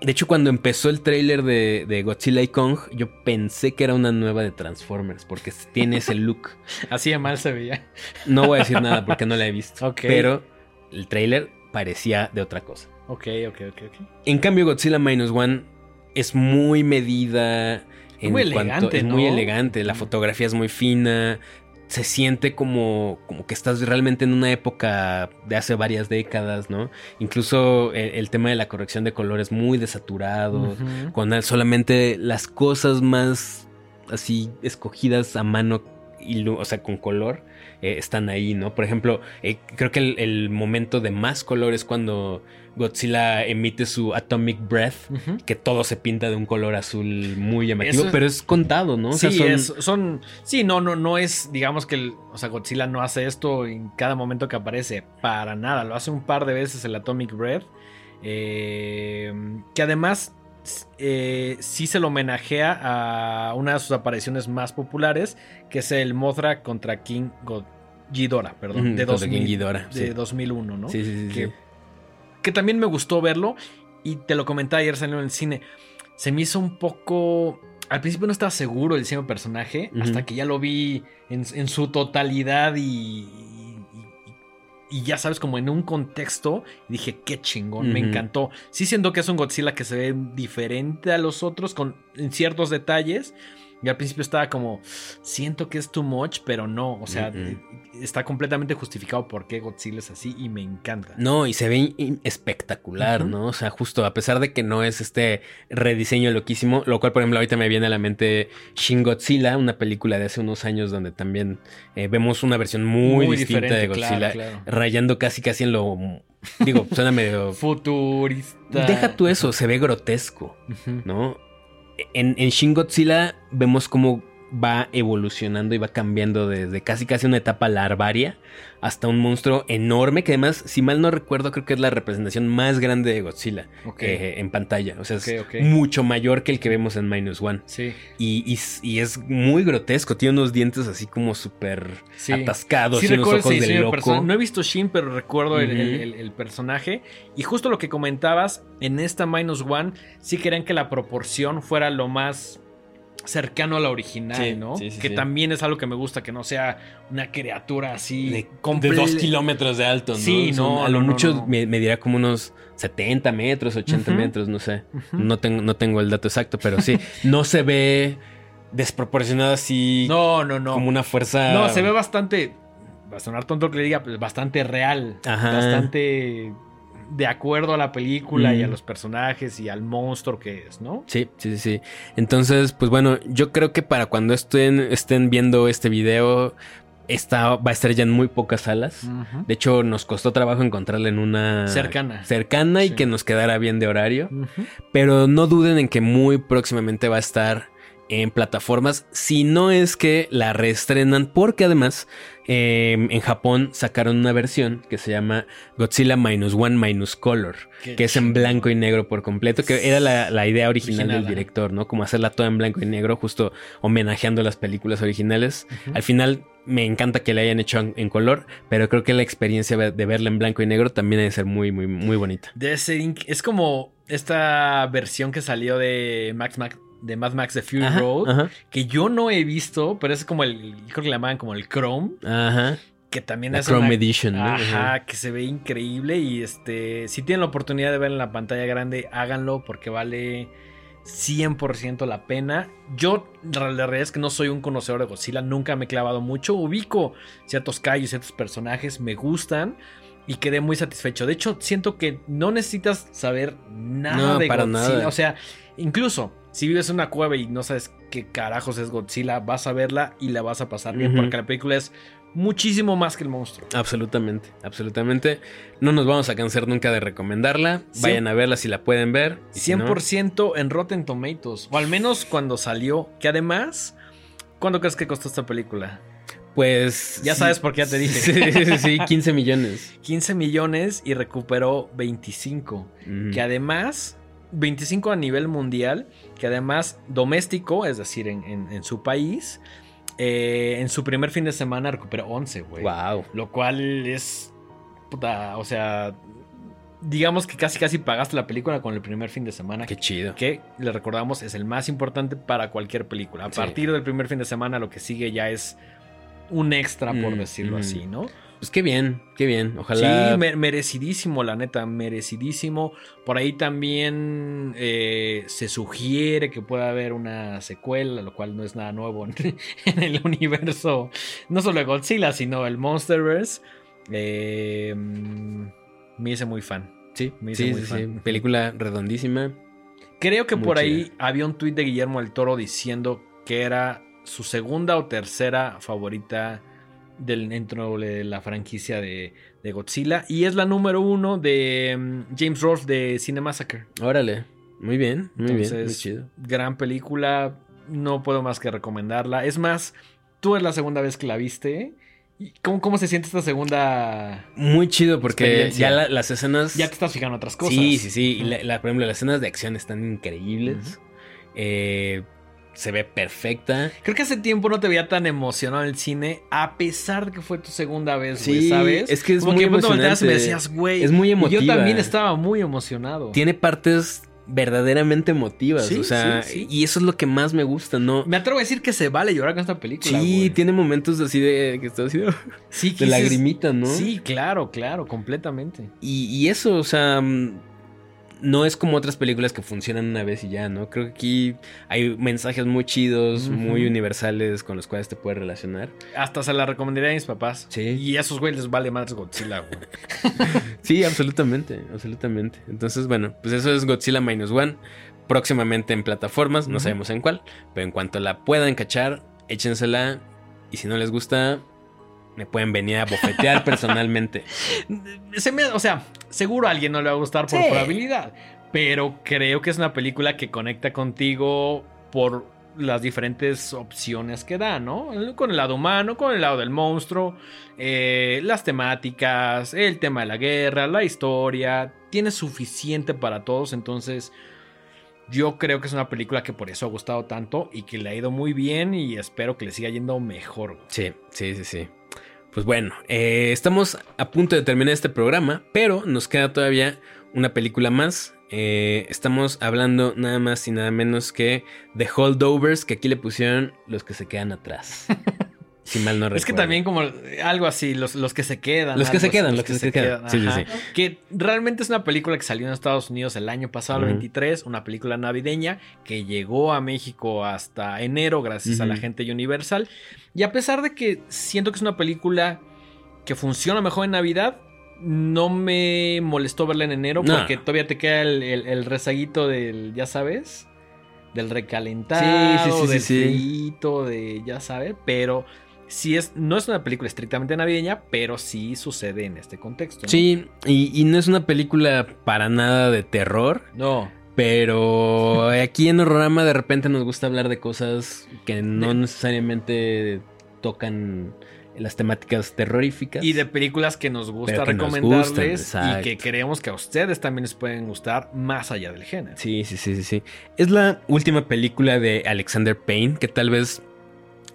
Speaker 2: De hecho, cuando empezó el tráiler de, Godzilla y Kong, yo pensé que era una nueva de Transformers, porque tiene ese look.
Speaker 1: Así de mal se veía.
Speaker 2: No voy a decir nada porque no la he visto. Pero el tráiler parecía de otra cosa.
Speaker 1: Ok, ok, ok, ok.
Speaker 2: En cambio, Godzilla Minus One es muy medida.
Speaker 1: muy elegante,
Speaker 2: Es muy elegante. La fotografía es muy fina se siente como, como que estás realmente en una época de hace varias décadas, ¿no? Incluso el, tema de la corrección de colores muy desaturado, con solamente las cosas más así escogidas a mano, y, o sea, con color, eh, están ahí, ¿no? Por ejemplo, eh, creo que el, momento de más color es cuando Godzilla emite su Atomic Breath, que todo se pinta de un color azul muy llamativo, pero es contado, ¿no?
Speaker 1: sí, son... sí, no, no, no es, digamos que, o sea, Godzilla no hace esto en cada momento que aparece, para nada, lo hace un par de veces el Atomic Breath, eh, que además sí se lo homenajea a una de sus apariciones más populares, que es el Mothra contra King Ghidorah, perdón, de, 2001, ¿no?
Speaker 2: Sí, sí,
Speaker 1: sí, que, también me gustó verlo y te lo comenté ayer saliendo en el cine. Se me hizo un poco... Al principio no estaba seguro del diseño personaje, hasta que ya lo vi en, su totalidad y, y ya sabes, como en un contexto, dije, qué chingón, me encantó. Sí siento que es un Godzilla que se ve diferente a los otros con, en ciertos detalles, Y al principio estaba como, siento que es too much, pero no. O sea,
Speaker 2: Mm, mm.
Speaker 1: está completamente justificado por qué Godzilla es así y me encanta.
Speaker 2: No, y se ve espectacular. ¿no? O sea, justo a pesar de que no es este rediseño loquísimo, lo cual, por ejemplo, ahorita me viene a la mente Shin Godzilla, una película de hace unos años donde también eh, vemos una versión muy, distinta de Godzilla,
Speaker 1: claro, claro.
Speaker 2: rayando casi casi en lo... Digo, suena medio...
Speaker 1: Futurista.
Speaker 2: Deja tú eso, se ve grotesco. ¿no? En, en Shin Godzilla vemos cómo va evolucionando y va cambiando desde casi casi una etapa larvaria hasta un monstruo enorme que además, si mal no recuerdo, creo que es la representación más grande de Godzilla eh, en pantalla. O sea, es mucho mayor que el que vemos en Minus One.
Speaker 1: Sí.
Speaker 2: Y, y s- y es muy grotesco, tiene unos dientes así como súper
Speaker 1: Sí.
Speaker 2: atascados
Speaker 1: Sí
Speaker 2: y unos ojos de loco.
Speaker 1: persona- No he visto Shin, pero recuerdo el- el personaje. Y justo lo que comentabas, en esta Minus One, sí querían que la proporción fuera lo más cercano a la original,
Speaker 2: Sí,
Speaker 1: ¿no?
Speaker 2: sí, sí,
Speaker 1: que también es algo que me gusta, que no sea una criatura así
Speaker 2: de, dos kilómetros de alto, ¿no?
Speaker 1: Sí, no,
Speaker 2: A lo
Speaker 1: no,
Speaker 2: mucho
Speaker 1: no.
Speaker 2: Me, medirá como unos 70 metros, 80
Speaker 1: Ujú.
Speaker 2: metros, no sé. No tengo, no tengo el dato exacto, pero sí. no se ve desproporcionado así
Speaker 1: No, no, no.
Speaker 2: como una fuerza.
Speaker 1: No, se ve bastante. Va a sonar tonto que le diga, pues bastante real.
Speaker 2: Ajá.
Speaker 1: Bastante de acuerdo a la película y a
Speaker 2: Mm.
Speaker 1: los personajes y al monstruo que es, ¿no?
Speaker 2: Sí, sí, sí. Entonces, pues bueno, yo creo que para cuando estén, estén viendo este video, esta va a estar ya en muy pocas salas. De hecho, nos costó trabajo encontrarla en una
Speaker 1: Cercana.
Speaker 2: cercana y que nos quedara bien de horario. Pero no duden en que muy próximamente va a estar en plataformas, si no es que la reestrenan, porque además eh, en Japón sacaron una versión que se llama Godzilla Minus One Minus Color,
Speaker 1: Qué
Speaker 2: que es en blanco y negro por completo, que era la, la idea original,
Speaker 1: Original,
Speaker 2: del
Speaker 1: ajá.
Speaker 2: director, ¿no? Como hacerla toda en blanco y negro, justo homenajeando las películas originales. Al final me encanta que la hayan hecho en, color, pero creo que la experiencia de verla en blanco y negro también debe ser muy, muy, muy bonita.
Speaker 1: Debe ser inc- es como esta versión que salió de Max Max de Mad Max The Fury
Speaker 2: Ajá,
Speaker 1: Road,
Speaker 2: ajá,
Speaker 1: que yo no he visto, pero es como el, creo que le llamaban como el Chrome,
Speaker 2: ajá.
Speaker 1: que también
Speaker 2: La
Speaker 1: es
Speaker 2: Chrome
Speaker 1: una-
Speaker 2: Edition, ¿no?
Speaker 1: Ajá, que se ve increíble y este, si tienen la oportunidad de ver en la pantalla grande, háganlo porque vale 100% la pena. Yo la realidad es que no soy un conocedor de Godzilla, nunca me he clavado mucho, ubico ciertos callos, ciertos personajes, me gustan y quedé muy satisfecho. De hecho, siento que no necesitas saber nada
Speaker 2: No,
Speaker 1: de
Speaker 2: para
Speaker 1: Godzilla,
Speaker 2: nada.
Speaker 1: o sea, incluso si vives en una cueva y no sabes qué carajos es Godzilla, vas a verla y la vas a pasar bien porque la película es muchísimo más que el monstruo.
Speaker 2: Absolutamente, absolutamente. No nos vamos a cansar nunca de recomendarla. Vayan a verla si la pueden ver. y si no-
Speaker 1: 100% en Rotten Tomatoes. O al menos cuando salió. Que además, ¿cuánto crees que costó esta película?
Speaker 2: pues.
Speaker 1: Ya
Speaker 2: sí.
Speaker 1: sabes por qué ya te dije.
Speaker 2: Sí, sí, sí, 15 millones.
Speaker 1: 15 millones y recuperó 25.
Speaker 2: Ujú.
Speaker 1: Que además, 25 a nivel mundial. Que además, doméstico, es decir, en, en- en su país, eh, en su primer fin de semana recuperó 11, güey.
Speaker 2: Wow.
Speaker 1: Lo cual es. Puta, o sea. Digamos que casi casi pagaste la película con el primer fin de semana.
Speaker 2: Qué chido.
Speaker 1: que le recordamos es el más importante para cualquier película. A
Speaker 2: Sí.
Speaker 1: partir del primer fin de semana lo que sigue ya es un extra, por
Speaker 2: Mm,
Speaker 1: decirlo
Speaker 2: mm.
Speaker 1: así, ¿no?
Speaker 2: Pues qué bien, qué bien. Ojalá.
Speaker 1: Sí, me- merecidísimo, la neta, merecidísimo. Por ahí también eh, se sugiere que pueda haber una secuela, lo cual no es nada nuevo en, en el universo, no solo de Godzilla, sino el Monsterverse. Eh, me hice muy fan.
Speaker 2: Sí,
Speaker 1: me hice
Speaker 2: sí,
Speaker 1: muy
Speaker 2: sí,
Speaker 1: fan.
Speaker 2: sí. Película redondísima.
Speaker 1: Creo que
Speaker 2: Muy
Speaker 1: por
Speaker 2: chida.
Speaker 1: ahí había un tuit de Guillermo del Toro diciendo que era su segunda o tercera favorita del, dentro de la franquicia de, de Godzilla. Y es la número uno de mm, James Ross de Cinemassacre.
Speaker 2: Órale. Muy bien, muy bien. Muy
Speaker 1: Entonces,
Speaker 2: chido.
Speaker 1: gran película. No puedo más que recomendarla. Es más, tú es la segunda vez que la viste. ¿Y ¿Cómo, cómo se siente esta segunda?
Speaker 2: Muy chido porque ya la- las escenas.
Speaker 1: Ya te estás fijando en otras cosas.
Speaker 2: Sí, sí, sí. La, la- por ejemplo, las escenas de acción están increíbles. Eh, se ve perfecta.
Speaker 1: Creo que hace tiempo no te veía tan emocionado en el cine, a pesar de que fue tu segunda vez,
Speaker 2: Sí,
Speaker 1: ¿sabes?
Speaker 2: es que es
Speaker 1: Como
Speaker 2: muy
Speaker 1: volteabas y me
Speaker 2: emocionante.
Speaker 1: decías, güey.
Speaker 2: Es muy
Speaker 1: y
Speaker 2: emotiva.
Speaker 1: yo también estaba muy emocionado.
Speaker 2: Tiene partes verdaderamente emotivas.
Speaker 1: Sí,
Speaker 2: o sea,
Speaker 1: sí,
Speaker 2: y eso es lo que más me gusta, ¿no?
Speaker 1: Me atrevo a decir que se vale llorar con esta película.
Speaker 2: Sí, tiene momentos así de que estás así de,
Speaker 1: sí,
Speaker 2: de
Speaker 1: que
Speaker 2: lagrimita, ¿no?
Speaker 1: Sí, claro, claro, completamente.
Speaker 2: Y, y eso, o sea, mm, no es como otras películas que funcionan una vez y ya, ¿no? Creo que aquí hay mensajes muy chidos, muy universales con los cuales te puedes relacionar.
Speaker 1: Hasta se la recomendaría a mis papás.
Speaker 2: Sí.
Speaker 1: Y a esos güeyes les vale más Godzilla, güey.
Speaker 2: Sí, absolutamente, absolutamente. Entonces, bueno, pues eso es Godzilla Minus One. Próximamente en plataformas, no sabemos en cuál, pero en cuanto la puedan cachar, échensela. Y si no les gusta, me pueden venir a bofetear personalmente.
Speaker 1: Se me- o sea, seguro a alguien no le va a gustar por
Speaker 2: Sí.
Speaker 1: probabilidad. Pero creo que es una película que conecta contigo por las diferentes opciones que da, ¿no? Con el lado humano, con el lado del monstruo, eh, las temáticas, el tema de la guerra, la historia. Tiene suficiente para todos, entonces yo creo que es una película que por eso ha gustado tanto y que le ha ido muy bien y espero que le siga yendo mejor.
Speaker 2: Sí, sí, sí, sí. Pues bueno, eh, estamos a punto de terminar este programa, pero nos queda todavía una película más. Eh, estamos hablando nada más y nada menos que de Holdovers, que aquí le pusieron los que se quedan atrás. si mal no recuerdo.
Speaker 1: Es que también como algo así, los, los que se quedan.
Speaker 2: Los que se quedan, los que se quedan. Sí, sí, sí.
Speaker 1: Que realmente es una película que salió en Estados Unidos el año pasado, el
Speaker 2: Ujú.
Speaker 1: 23, una película navideña que llegó a México hasta enero gracias a la gente Universal. Y a pesar de que siento que es una película que funciona mejor en Navidad, no me molestó verla en enero
Speaker 2: No.
Speaker 1: porque todavía te queda el, el- el rezaguito del, ya sabes, del recalentado,
Speaker 2: Sí, sí, sí,
Speaker 1: del frito, de ya sabes, pero sí es, no es una película estrictamente navideña, pero sí sucede en este contexto. ¿no?
Speaker 2: Sí, y, y no es una película para nada de terror,
Speaker 1: No.
Speaker 2: pero aquí en Horrorama de repente nos gusta hablar de cosas que no necesariamente tocan las temáticas terroríficas.
Speaker 1: Y de películas que nos gusta
Speaker 2: nos
Speaker 1: recomendarles
Speaker 2: gustan,
Speaker 1: y que creemos que a ustedes también les pueden gustar más allá del género.
Speaker 2: Sí, sí, sí, sí, sí. Es la última película de Alexander Payne, que tal vez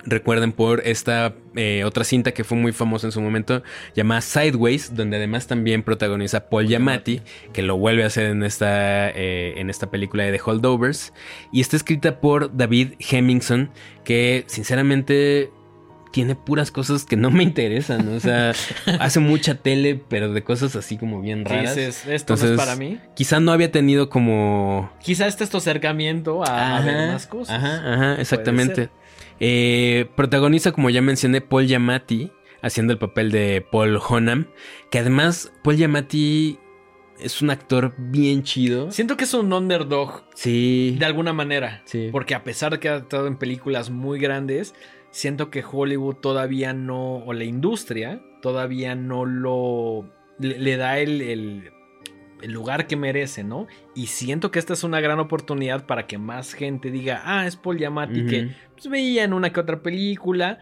Speaker 2: recuerden por esta eh, otra cinta que fue muy famosa en su momento, llamada Sideways, donde además también protagoniza Paul Giamatti, que lo vuelve a hacer en esta, eh, en esta película de The Holdovers. Y está escrita por David Hemmingson, que sinceramente tiene puras cosas que no me interesan. O sea, hace mucha tele, pero de cosas así como bien raras.
Speaker 1: esto no
Speaker 2: Entonces,
Speaker 1: es para mí.
Speaker 2: Quizá no había tenido como
Speaker 1: Quizá este es tu acercamiento a, a ver más cosas.
Speaker 2: Ajá, ajá, exactamente. Eh, protagoniza, como ya mencioné, Paul Giamatti, haciendo el papel de Paul Honam, que además Paul Giamatti es un actor bien chido.
Speaker 1: Siento que es un underdog
Speaker 2: Sí.
Speaker 1: de alguna manera.
Speaker 2: Sí.
Speaker 1: Porque a pesar de que ha estado en películas muy grandes, siento que Hollywood todavía no, o la industria, todavía no lo, le, le da el, el- el lugar que merece, ¿no? Y siento que esta es una gran oportunidad para que más gente diga, ah, es Paul Giamatti,
Speaker 2: Ujú.
Speaker 1: que pues, veía en una que otra película.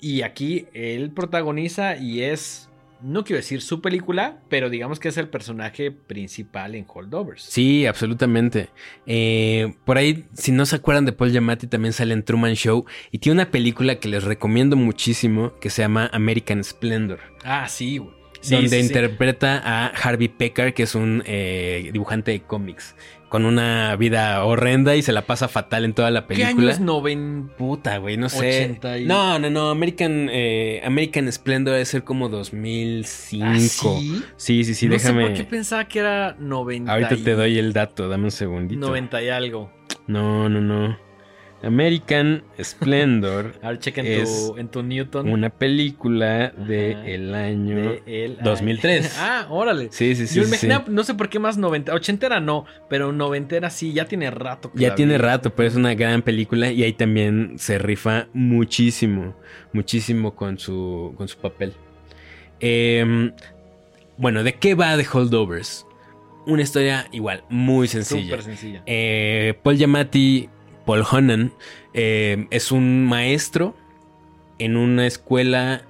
Speaker 1: Y aquí él protagoniza y es, no quiero decir su película, pero digamos que es el personaje principal en Holdovers.
Speaker 2: Sí, absolutamente. Eh, por ahí, si no se acuerdan de Paul Giamatti, también sale en Truman Show y tiene una película que les recomiendo muchísimo que se llama American Splendor.
Speaker 1: Ah, sí, güey. Sí,
Speaker 2: donde
Speaker 1: sí, sí.
Speaker 2: interpreta a Harvey Pecker, que es un eh, dibujante de cómics, con una vida horrenda y se la pasa fatal en toda la
Speaker 1: ¿Qué año
Speaker 2: película.
Speaker 1: es 90?
Speaker 2: Puta, güey, no sé.
Speaker 1: 80 y-
Speaker 2: No, no, no. American, eh, American Splendor debe ser como 2005.
Speaker 1: ¿Ah, sí?
Speaker 2: sí, sí, sí,
Speaker 1: no
Speaker 2: déjame.
Speaker 1: sé por qué pensaba que era 90
Speaker 2: Ahorita
Speaker 1: y-
Speaker 2: te doy el dato, dame un segundito.
Speaker 1: 90 y algo.
Speaker 2: No, no, no. American Splendor,
Speaker 1: A ver, checa en,
Speaker 2: Es
Speaker 1: tu, en tu Newton.
Speaker 2: una película de
Speaker 1: Ajá.
Speaker 2: el año
Speaker 1: de el-
Speaker 2: 2003.
Speaker 1: Ah, órale.
Speaker 2: Sí, sí, sí.
Speaker 1: Yo
Speaker 2: sí,
Speaker 1: no sé por qué más 90. Ochentera no, pero noventera sí, ya tiene rato.
Speaker 2: Ya tiene
Speaker 1: vi.
Speaker 2: rato, pero es una gran película y ahí también se rifa muchísimo, muchísimo con su, con su papel. Em, bueno, ¿de qué va The Holdovers? Una historia igual, muy sencilla.
Speaker 1: Súper sencilla.
Speaker 2: Eh, Paul Giamatti, Paul Honan, eh, es un maestro en una escuela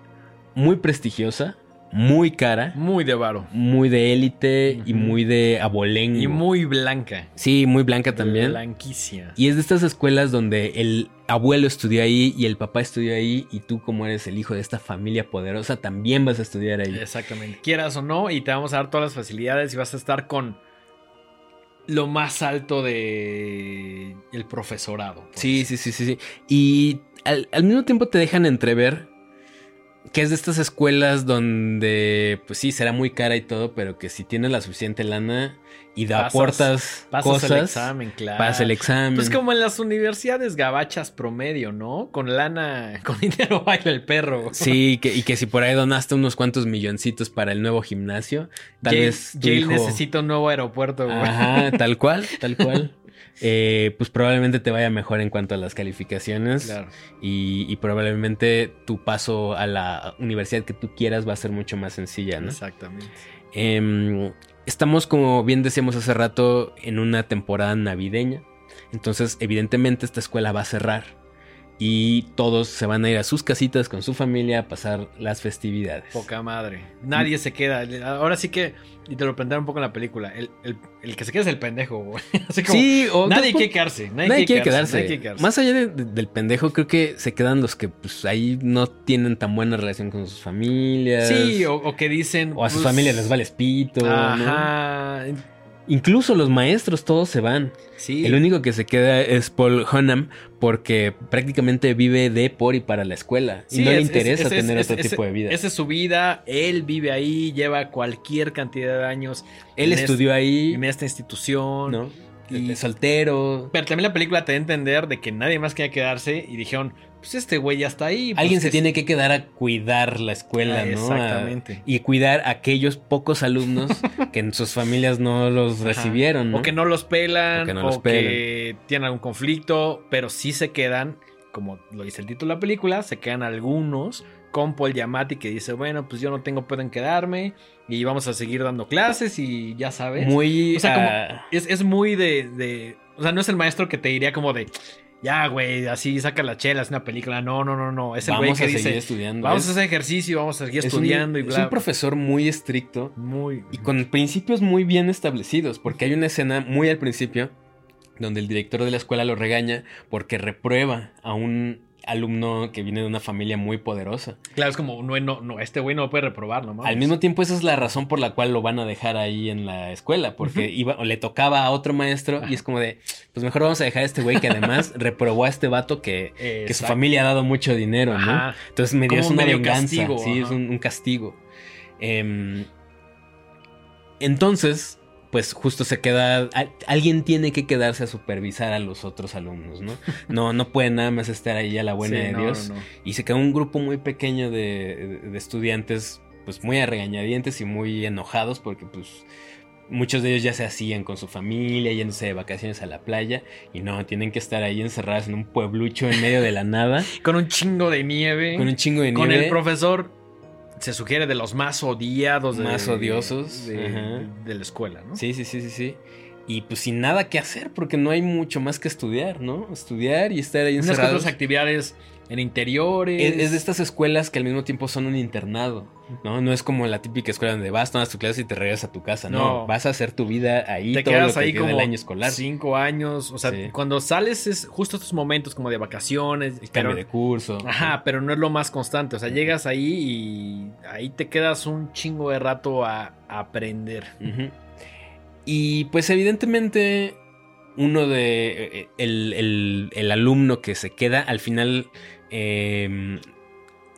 Speaker 2: muy prestigiosa, muy cara,
Speaker 1: Muy de varo.
Speaker 2: muy de élite y muy de abolengo.
Speaker 1: Y muy blanca.
Speaker 2: Sí, muy blanca también.
Speaker 1: Blanquicia.
Speaker 2: Y es de estas escuelas donde el abuelo estudió ahí y el papá estudió ahí y tú como eres el hijo de esta familia poderosa también vas a estudiar ahí.
Speaker 1: Exactamente. Quieras o no, y te vamos a dar todas las facilidades y vas a estar con lo más alto de el profesorado.
Speaker 2: Sí, sí, sí, sí, sí. Y al, al mismo tiempo te dejan entrever que es de estas escuelas donde, pues sí, será muy cara y todo, pero que si tienes la suficiente lana y da aportas
Speaker 1: pasas
Speaker 2: cosas,
Speaker 1: el examen, claro.
Speaker 2: pasas el examen.
Speaker 1: Pues como en las universidades gabachas promedio, ¿no? Con lana, con dinero baila el perro.
Speaker 2: Sí, que, y que si por ahí donaste unos cuantos milloncitos para el nuevo gimnasio, tal
Speaker 1: Yale-
Speaker 2: vez
Speaker 1: Yale
Speaker 2: hijo-
Speaker 1: necesita un nuevo aeropuerto, güey.
Speaker 2: Ajá, tal cual, tal cual. Eh, pues probablemente te vaya mejor en cuanto a las calificaciones
Speaker 1: Claro.
Speaker 2: y, y probablemente tu paso a la universidad que tú quieras va a ser mucho más sencilla, ¿no?
Speaker 1: Exactamente.
Speaker 2: Em, estamos, como bien decíamos hace rato, en una temporada navideña. Entonces, evidentemente, esta escuela va a cerrar. Y todos se van a ir a sus casitas con su familia a pasar las festividades.
Speaker 1: Poca madre. Nadie se queda. Ahora sí que, y te lo plantearon un poco en la película, el, el- el que se queda es el pendejo, güey. Así como,
Speaker 2: Sí, o
Speaker 1: nadie quiere quedarse. Nadie,
Speaker 2: Nadie quiere quedarse.
Speaker 1: nadie quiere quedarse.
Speaker 2: Más allá de- de- del pendejo, creo que se quedan los que pues ahí no tienen tan buena relación con sus familias.
Speaker 1: Sí, o, o que dicen.
Speaker 2: o a sus
Speaker 1: pues,
Speaker 2: familias les vale pito. ¿no?
Speaker 1: Ajá.
Speaker 2: Incluso los maestros todos se van.
Speaker 1: Sí.
Speaker 2: El único que se queda es Paul Hunnam porque prácticamente vive de por y para la escuela.
Speaker 1: Sí,
Speaker 2: y no le
Speaker 1: es-
Speaker 2: interesa
Speaker 1: es- es-
Speaker 2: tener otro tipo de vida.
Speaker 1: Esa es su vida. Él vive ahí, lleva cualquier cantidad de años.
Speaker 2: Él estudió ahí,
Speaker 1: en esta institución.
Speaker 2: ¿no?
Speaker 1: y-
Speaker 2: Y soltero.
Speaker 1: Pero también la película te da a entender de que nadie más quería quedarse y dijeron, pues este güey ya está ahí. pues
Speaker 2: Alguien se tiene que quedar a cuidar la escuela,
Speaker 1: Ah,
Speaker 2: ¿no?
Speaker 1: exactamente.
Speaker 2: A- y cuidar a aquellos pocos alumnos que en sus familias no los recibieron, ¿no?
Speaker 1: O que no los pelan,
Speaker 2: O que no
Speaker 1: o
Speaker 2: los
Speaker 1: que tienen algún conflicto, pero sí se quedan, como lo dice el título de la película, se quedan algunos con Paul Giamatti que dice, bueno, pues yo no tengo pedo en quedarme y vamos a seguir dando clases y ya sabes.
Speaker 2: Muy.
Speaker 1: O sea, como-
Speaker 2: ah,
Speaker 1: Es, es muy de, de- O sea, no es el maestro que te diría como de, ya, güey, así saca la chela, es una película. No, no, no, no. Es el güey
Speaker 2: vamos
Speaker 1: que
Speaker 2: a seguir
Speaker 1: dice,
Speaker 2: estudiando.
Speaker 1: vamos
Speaker 2: Es-
Speaker 1: a hacer ejercicio, vamos a seguir
Speaker 2: es un-
Speaker 1: estudiando y
Speaker 2: Es
Speaker 1: bla.
Speaker 2: un profesor muy estricto.
Speaker 1: Muy.
Speaker 2: Y con principios muy bien establecidos, porque hay una escena muy al principio donde el director de la escuela lo regaña porque reprueba a un alumno que viene de una familia muy poderosa.
Speaker 1: Claro, es como, no, no, no este güey no puede reprobar, no mames.
Speaker 2: Al mismo tiempo esa es la razón por la cual lo van a dejar ahí en la escuela, porque iba, o le tocaba a otro maestro y es como de, pues mejor vamos a dejar a este güey que además reprobó a este vato que, que su familia ha dado mucho dinero, ¿no? Entonces me dio
Speaker 1: Como
Speaker 2: una
Speaker 1: medio
Speaker 2: venganza.
Speaker 1: castigo,
Speaker 2: sí, es un castigo. Em, entonces, pues justo se queda. al- alguien tiene que quedarse a supervisar a los otros alumnos, ¿no? No, no puede nada más estar ahí a la buena
Speaker 1: Sí,
Speaker 2: de
Speaker 1: no,
Speaker 2: Dios.
Speaker 1: no.
Speaker 2: Y se queda un grupo muy pequeño de, de estudiantes, pues muy a regañadientes y muy enojados porque, pues. Muchos de ellos ya se hacían con su familia, yéndose de vacaciones a la playa, y no, tienen que estar ahí encerrados en un pueblucho en medio de la nada,
Speaker 1: Con un chingo de nieve.
Speaker 2: con un chingo de
Speaker 1: Con
Speaker 2: nieve.
Speaker 1: el profesor, se sugiere de los más odiados. de-
Speaker 2: Más odiosos,
Speaker 1: De, la escuela, ¿no?
Speaker 2: Sí, sí, sí, sí, sí. Y pues sin nada que hacer, porque no hay mucho más que estudiar, ¿no? Estudiar y estar ahí
Speaker 1: Unas
Speaker 2: encerrados.
Speaker 1: otras actividades en interiores.
Speaker 2: Es, es de estas escuelas que al mismo tiempo son un internado, ¿no? No es como la típica escuela donde vas, tomas tu clase y te regresas a tu casa, no.
Speaker 1: No.
Speaker 2: Vas a hacer tu vida ahí
Speaker 1: te
Speaker 2: todo
Speaker 1: quedas
Speaker 2: lo que
Speaker 1: ahí como
Speaker 2: del año escolar.
Speaker 1: cinco años. O sea,
Speaker 2: Sí.
Speaker 1: cuando sales es justo estos momentos como de vacaciones.
Speaker 2: Cambio
Speaker 1: pero-
Speaker 2: de curso.
Speaker 1: Ajá, pero no es lo más constante. O sea, llegas ahí y ahí te quedas un chingo de rato a, aprender.
Speaker 2: Y pues evidentemente uno de... eh, El, el- el alumno que se queda, al final... eh, se-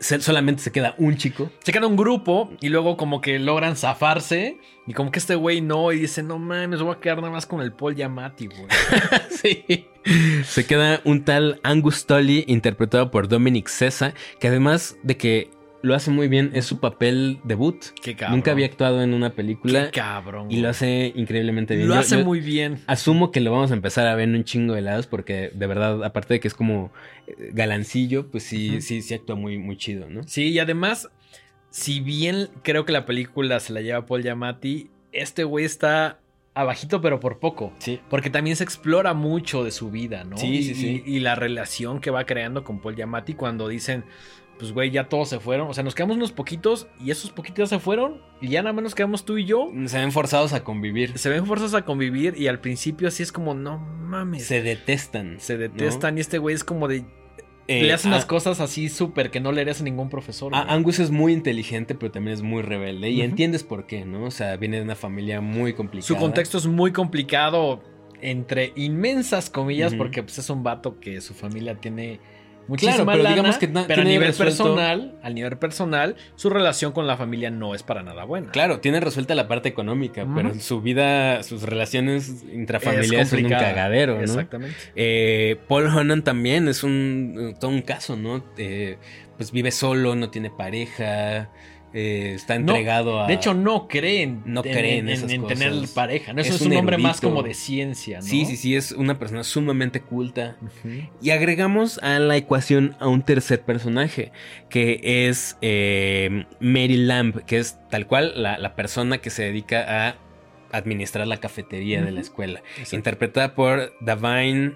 Speaker 2: solamente se queda un chico.
Speaker 1: Se queda un grupo y luego como que logran zafarse. Y como que este güey no. Y dice, no mames, voy a quedar nada más con el Paul Yamati, güey.
Speaker 2: Sí. Se queda un tal Angus Tully interpretado por Dominic Cesa, que además de que lo hace muy bien, es su papel debut.
Speaker 1: Qué cabrón.
Speaker 2: Nunca había actuado en una película
Speaker 1: Qué cabrón.
Speaker 2: y lo hace increíblemente bien.
Speaker 1: Lo
Speaker 2: Yo-
Speaker 1: hace
Speaker 2: yo
Speaker 1: muy bien.
Speaker 2: Asumo que lo vamos a empezar a ver en un chingo de lados porque de verdad, aparte de que es como eh, galancillo, pues sí, sí, sí actúa muy, muy chido, ¿no?
Speaker 1: Sí, y además, si bien creo que la película se la lleva Paul Yamati, este güey está abajito, pero por poco.
Speaker 2: Sí.
Speaker 1: Porque también se explora mucho de su vida, ¿no?
Speaker 2: Sí, sí, sí.
Speaker 1: Y, y la relación que va creando con Paul Yamati cuando dicen, pues güey, ya todos se fueron. O sea, nos quedamos unos poquitos y esos poquitos se fueron y ya nada más nos quedamos tú y yo.
Speaker 2: Se ven forzados a convivir.
Speaker 1: Se ven fuerzas a convivir y al principio así es como, no mames.
Speaker 2: Se detestan.
Speaker 1: Se detestan y este güey es como de...
Speaker 2: Eh,
Speaker 1: le hace unas
Speaker 2: a-
Speaker 1: cosas así súper que no le harías a ningún profesor.
Speaker 2: A-
Speaker 1: güey.
Speaker 2: Angus es muy inteligente, pero también es muy rebelde. Y entiendes por qué, ¿no? O sea, viene de una familia muy complicada.
Speaker 1: Su contexto es muy complicado, entre inmensas comillas, porque pues, es un vato que su familia tiene muchísima
Speaker 2: Claro, pero
Speaker 1: lana,
Speaker 2: digamos que
Speaker 1: pero a nivel
Speaker 2: resuelto-
Speaker 1: personal, al nivel personal, su relación con la familia no es para nada buena.
Speaker 2: Claro, tiene resuelta la parte económica, pero su vida, sus relaciones
Speaker 1: Es
Speaker 2: intrafamiliares son un cagadero, ¿no?
Speaker 1: Exactamente.
Speaker 2: Eh, Paul Honan también es un todo un caso, ¿no? Eh, pues vive solo, no tiene pareja, eh, está
Speaker 1: No,
Speaker 2: entregado a.
Speaker 1: De hecho, no creen,
Speaker 2: No creen
Speaker 1: en,
Speaker 2: esas
Speaker 1: en tener pareja. ¿no? Eso
Speaker 2: Es
Speaker 1: es, un
Speaker 2: un
Speaker 1: hombre más como de ciencia, ¿no?
Speaker 2: sí, sí, sí, es una persona sumamente culta. Y agregamos a la ecuación a un tercer personaje, que es eh, Mary Lamb, que es tal cual la, la persona que se dedica a administrar la cafetería de la escuela.
Speaker 1: Exacto.
Speaker 2: Interpretada por Davine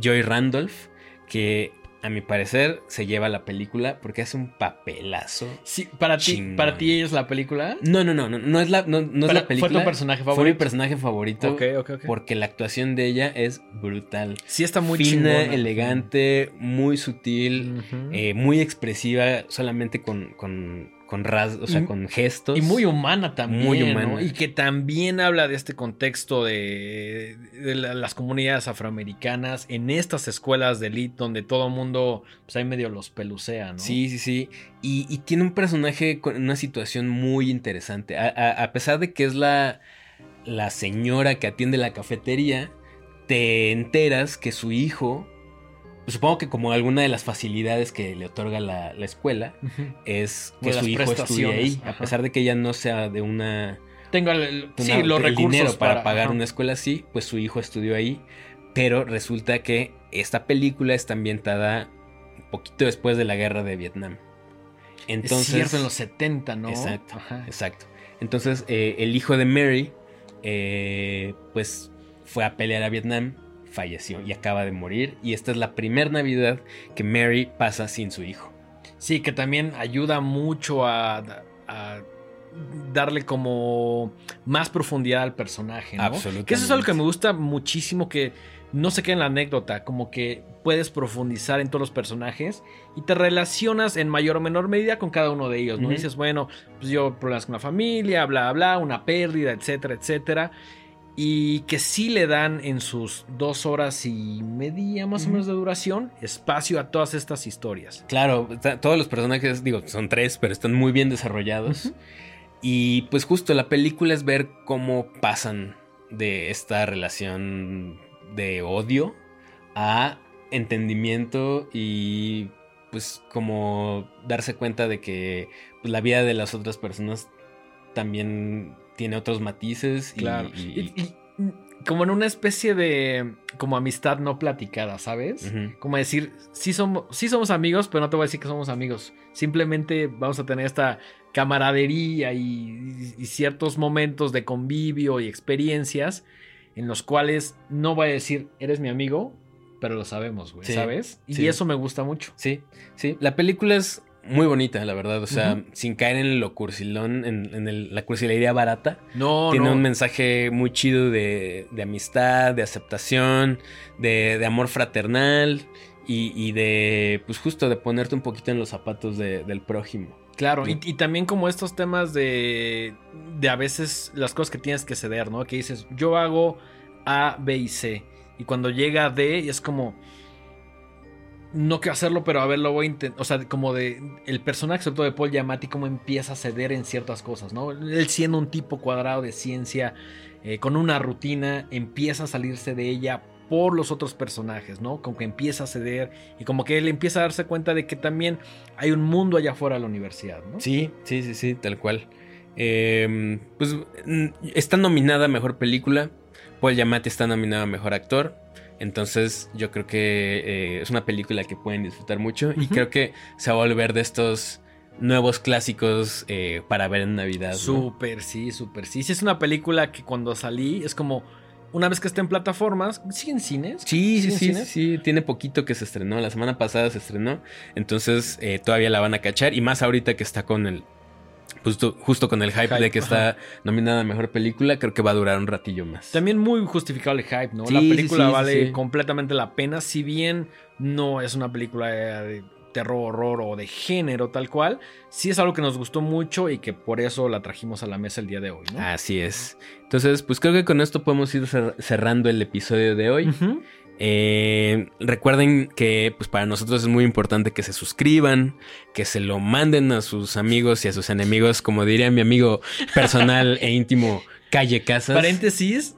Speaker 2: Joy Randolph, que a mi parecer se lleva la película porque hace un papelazo.
Speaker 1: Sí, para ti, para ti es la película.
Speaker 2: No, no, no, no, no es la, no, no es la película.
Speaker 1: ¿Fue tu personaje
Speaker 2: Fue mi
Speaker 1: favorito?
Speaker 2: personaje favorito
Speaker 1: Ok, ok, ok.
Speaker 2: porque la actuación de ella es brutal.
Speaker 1: Sí, está muy
Speaker 2: Fina,
Speaker 1: chingona.
Speaker 2: elegante, muy sutil, eh, muy expresiva, solamente con, con, con ras, o sea,
Speaker 1: Y-
Speaker 2: con gestos.
Speaker 1: Y muy humana también.
Speaker 2: Muy
Speaker 1: ¿no?
Speaker 2: humana.
Speaker 1: Y que también habla de este contexto de, de la- las comunidades afroamericanas en estas escuelas de elite donde todo el mundo, pues ahí medio los pelucea, ¿no?
Speaker 2: Sí, sí, sí. Y, y tiene un personaje con una situación muy interesante. A, a- a pesar de que es la, la señora que atiende la cafetería, te enteras que su hijo, pues supongo que como alguna de las facilidades que le otorga la, la escuela, es que su hijo estudie ahí. A pesar de que ella no sea de una...
Speaker 1: Tengo el, el- sí,
Speaker 2: una-
Speaker 1: los
Speaker 2: el
Speaker 1: recursos
Speaker 2: dinero para, pagar
Speaker 1: ajá.
Speaker 2: una escuela así, pues su hijo estudió ahí. Pero resulta que esta película está ambientada un poquito después de la guerra de Vietnam. Entonces,
Speaker 1: es cierto, en los 70, ¿no?
Speaker 2: Exacto,
Speaker 1: Ajá.
Speaker 2: exacto. Entonces, eh, el hijo de Mary, eh, pues fue a pelear a Vietnam, falleció y acaba de morir. Y esta es la primera Navidad que Mary pasa sin su hijo.
Speaker 1: Sí, que también ayuda mucho a, a darle como más profundidad al personaje, ¿no?
Speaker 2: Absolutamente.
Speaker 1: Que eso es algo que me gusta muchísimo, que no se queda en la anécdota, como que puedes profundizar en todos los personajes y te relacionas en mayor o menor medida con cada uno de ellos, ¿no? Dices, bueno, pues yo problemas con la familia, bla, bla, una pérdida, etcétera, etcétera. Y que sí le dan en sus dos horas y media más o menos de duración espacio a todas estas historias.
Speaker 2: Claro, todos los personajes, digo, son tres, pero están muy bien desarrollados. Y pues justo la película es ver cómo pasan de esta relación de odio a entendimiento y pues como darse cuenta de que pues, la vida de las otras personas también tiene otros matices. y-
Speaker 1: Claro.
Speaker 2: y-
Speaker 1: mm, como en una especie de como amistad no platicada, ¿sabes? Como decir, sí somos, sí somos amigos, pero no te voy a decir que somos amigos. Simplemente vamos a tener esta camaradería y, y ciertos momentos de convivio y experiencias en los cuales no voy a decir, eres mi amigo, pero lo sabemos, güey,
Speaker 2: Sí,
Speaker 1: ¿sabes? Y
Speaker 2: sí.
Speaker 1: eso me gusta mucho.
Speaker 2: Sí, sí. La película es muy bonita, la verdad. O sea, sin caer en lo cursilón, en, en el- la cursilería barata.
Speaker 1: No,
Speaker 2: Tiene
Speaker 1: no.
Speaker 2: un mensaje muy chido de, de amistad, de aceptación, de, de amor fraternal y, y de, pues justo de ponerte un poquito en los zapatos de- del prójimo.
Speaker 1: Claro, y,
Speaker 2: ¿no?
Speaker 1: y también como estos temas de, de a veces las cosas que tienes que ceder, ¿no? Que dices, yo hago A, B y C. Y cuando llega D, es como, no quiero hacerlo, pero a ver, lo voy a intentar. O sea, como de el personaje, sobre todo de Paul Giamatti, como empieza a ceder en ciertas cosas, ¿no? Él siendo un tipo cuadrado de ciencia, eh, con una rutina, empieza a salirse de ella por los otros personajes, ¿no? Como que empieza a ceder y como que él empieza a darse cuenta de que también hay un mundo allá afuera de la universidad, ¿no?
Speaker 2: Sí, sí, sí, sí, tal cual. Eh, pues está nominada a Mejor Película. Paul Giamatti está nominado a Mejor Actor. Entonces yo creo que eh, es una película que pueden disfrutar mucho. Y creo que se va a volver de estos nuevos clásicos eh, para ver en Navidad. ¿no?
Speaker 1: Súper, sí, súper. Sí, sí, es una película que cuando salí es como una vez que está en plataformas, ¿siguen cines?
Speaker 2: Sí, sí,
Speaker 1: ¿Siguen
Speaker 2: sí, sí,
Speaker 1: cines?
Speaker 2: sí, tiene poquito que se estrenó, la semana pasada se estrenó, entonces eh, todavía la van a cachar y más ahorita que está con el, justo, justo con el hype,
Speaker 1: Hype,
Speaker 2: de que está nominada a Mejor Película, creo que va a durar un ratillo más.
Speaker 1: También muy justificable el hype, ¿no?
Speaker 2: Sí,
Speaker 1: la película
Speaker 2: sí, sí,
Speaker 1: vale completamente la pena, si bien no es una película eh, de terror, horror o de género tal cual, sí es algo que nos gustó mucho y que por eso la trajimos a la mesa el día de hoy, ¿no?
Speaker 2: Así es. Entonces, pues creo que con esto podemos ir cer- cerrando el episodio de hoy.
Speaker 1: Ujú.
Speaker 2: Eh, recuerden que pues para nosotros es muy importante que se suscriban, que se lo manden a sus amigos y a sus enemigos, como diría mi amigo personal e íntimo Calle Casas.
Speaker 1: Paréntesis,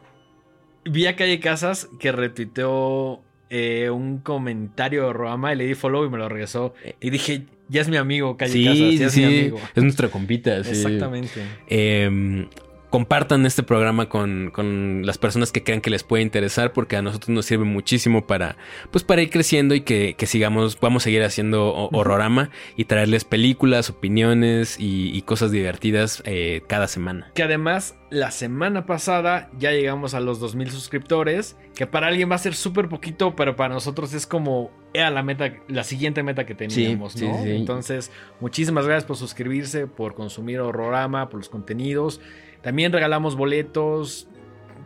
Speaker 1: vi a Calle Casas que retuiteó eh, un comentario de Roama y le di follow y me lo regresó. Y dije, ya es mi amigo Calle Casas, ya es mi amigo.
Speaker 2: Es nuestra compita,
Speaker 1: Exactamente.
Speaker 2: Eh, compartan este programa con, las personas que crean que les puede interesar porque a nosotros nos sirve muchísimo para pues para ir creciendo y que, sigamos podamos seguir haciendo horrorama y traerles películas opiniones y, cosas divertidas eh, cada semana.
Speaker 1: Que además la semana pasada ya llegamos a los 2000 suscriptores que para alguien va a ser súper poquito pero para nosotros es como era la meta la siguiente meta que teníamos ¿no? entonces muchísimas gracias por suscribirse por consumir horrorama por los contenidos también regalamos boletos.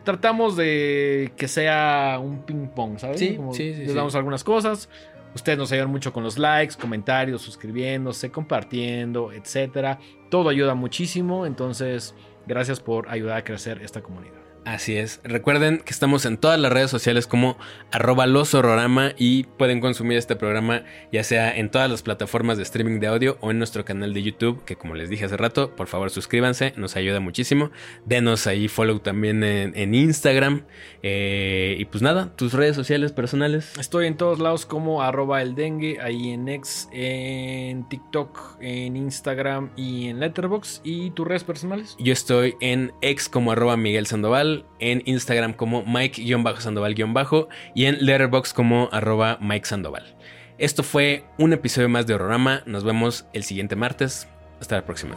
Speaker 1: Tratamos de que sea un ping pong, ¿sabes?
Speaker 2: Sí, sí, sí.
Speaker 1: Les damos algunas cosas. Ustedes nos ayudan mucho con los likes, comentarios, suscribiéndose, compartiendo, etcétera. Todo ayuda muchísimo. Entonces, gracias por ayudar a crecer esta comunidad.
Speaker 2: Así es. Recuerden que estamos en todas las redes sociales como arroba losororama y pueden consumir este programa ya sea en todas las plataformas de streaming de audio o en nuestro canal de YouTube, que como les dije hace rato, por favor suscríbanse, nos ayuda muchísimo. Denos ahí follow también en, Instagram. Eh, y pues nada, tus redes sociales personales.
Speaker 1: Estoy en todos lados como arroba el dengue, ahí en X, en TikTok, en Instagram y en Letterboxd. ¿Y tus redes personales?
Speaker 2: Yo estoy en X como arroba Miguel En Instagram como Mike-Sandoval- y en Letterboxd como arroba Mike Sandoval. Esto fue un episodio más de Horrorama. Nos vemos el siguiente martes. Hasta la próxima.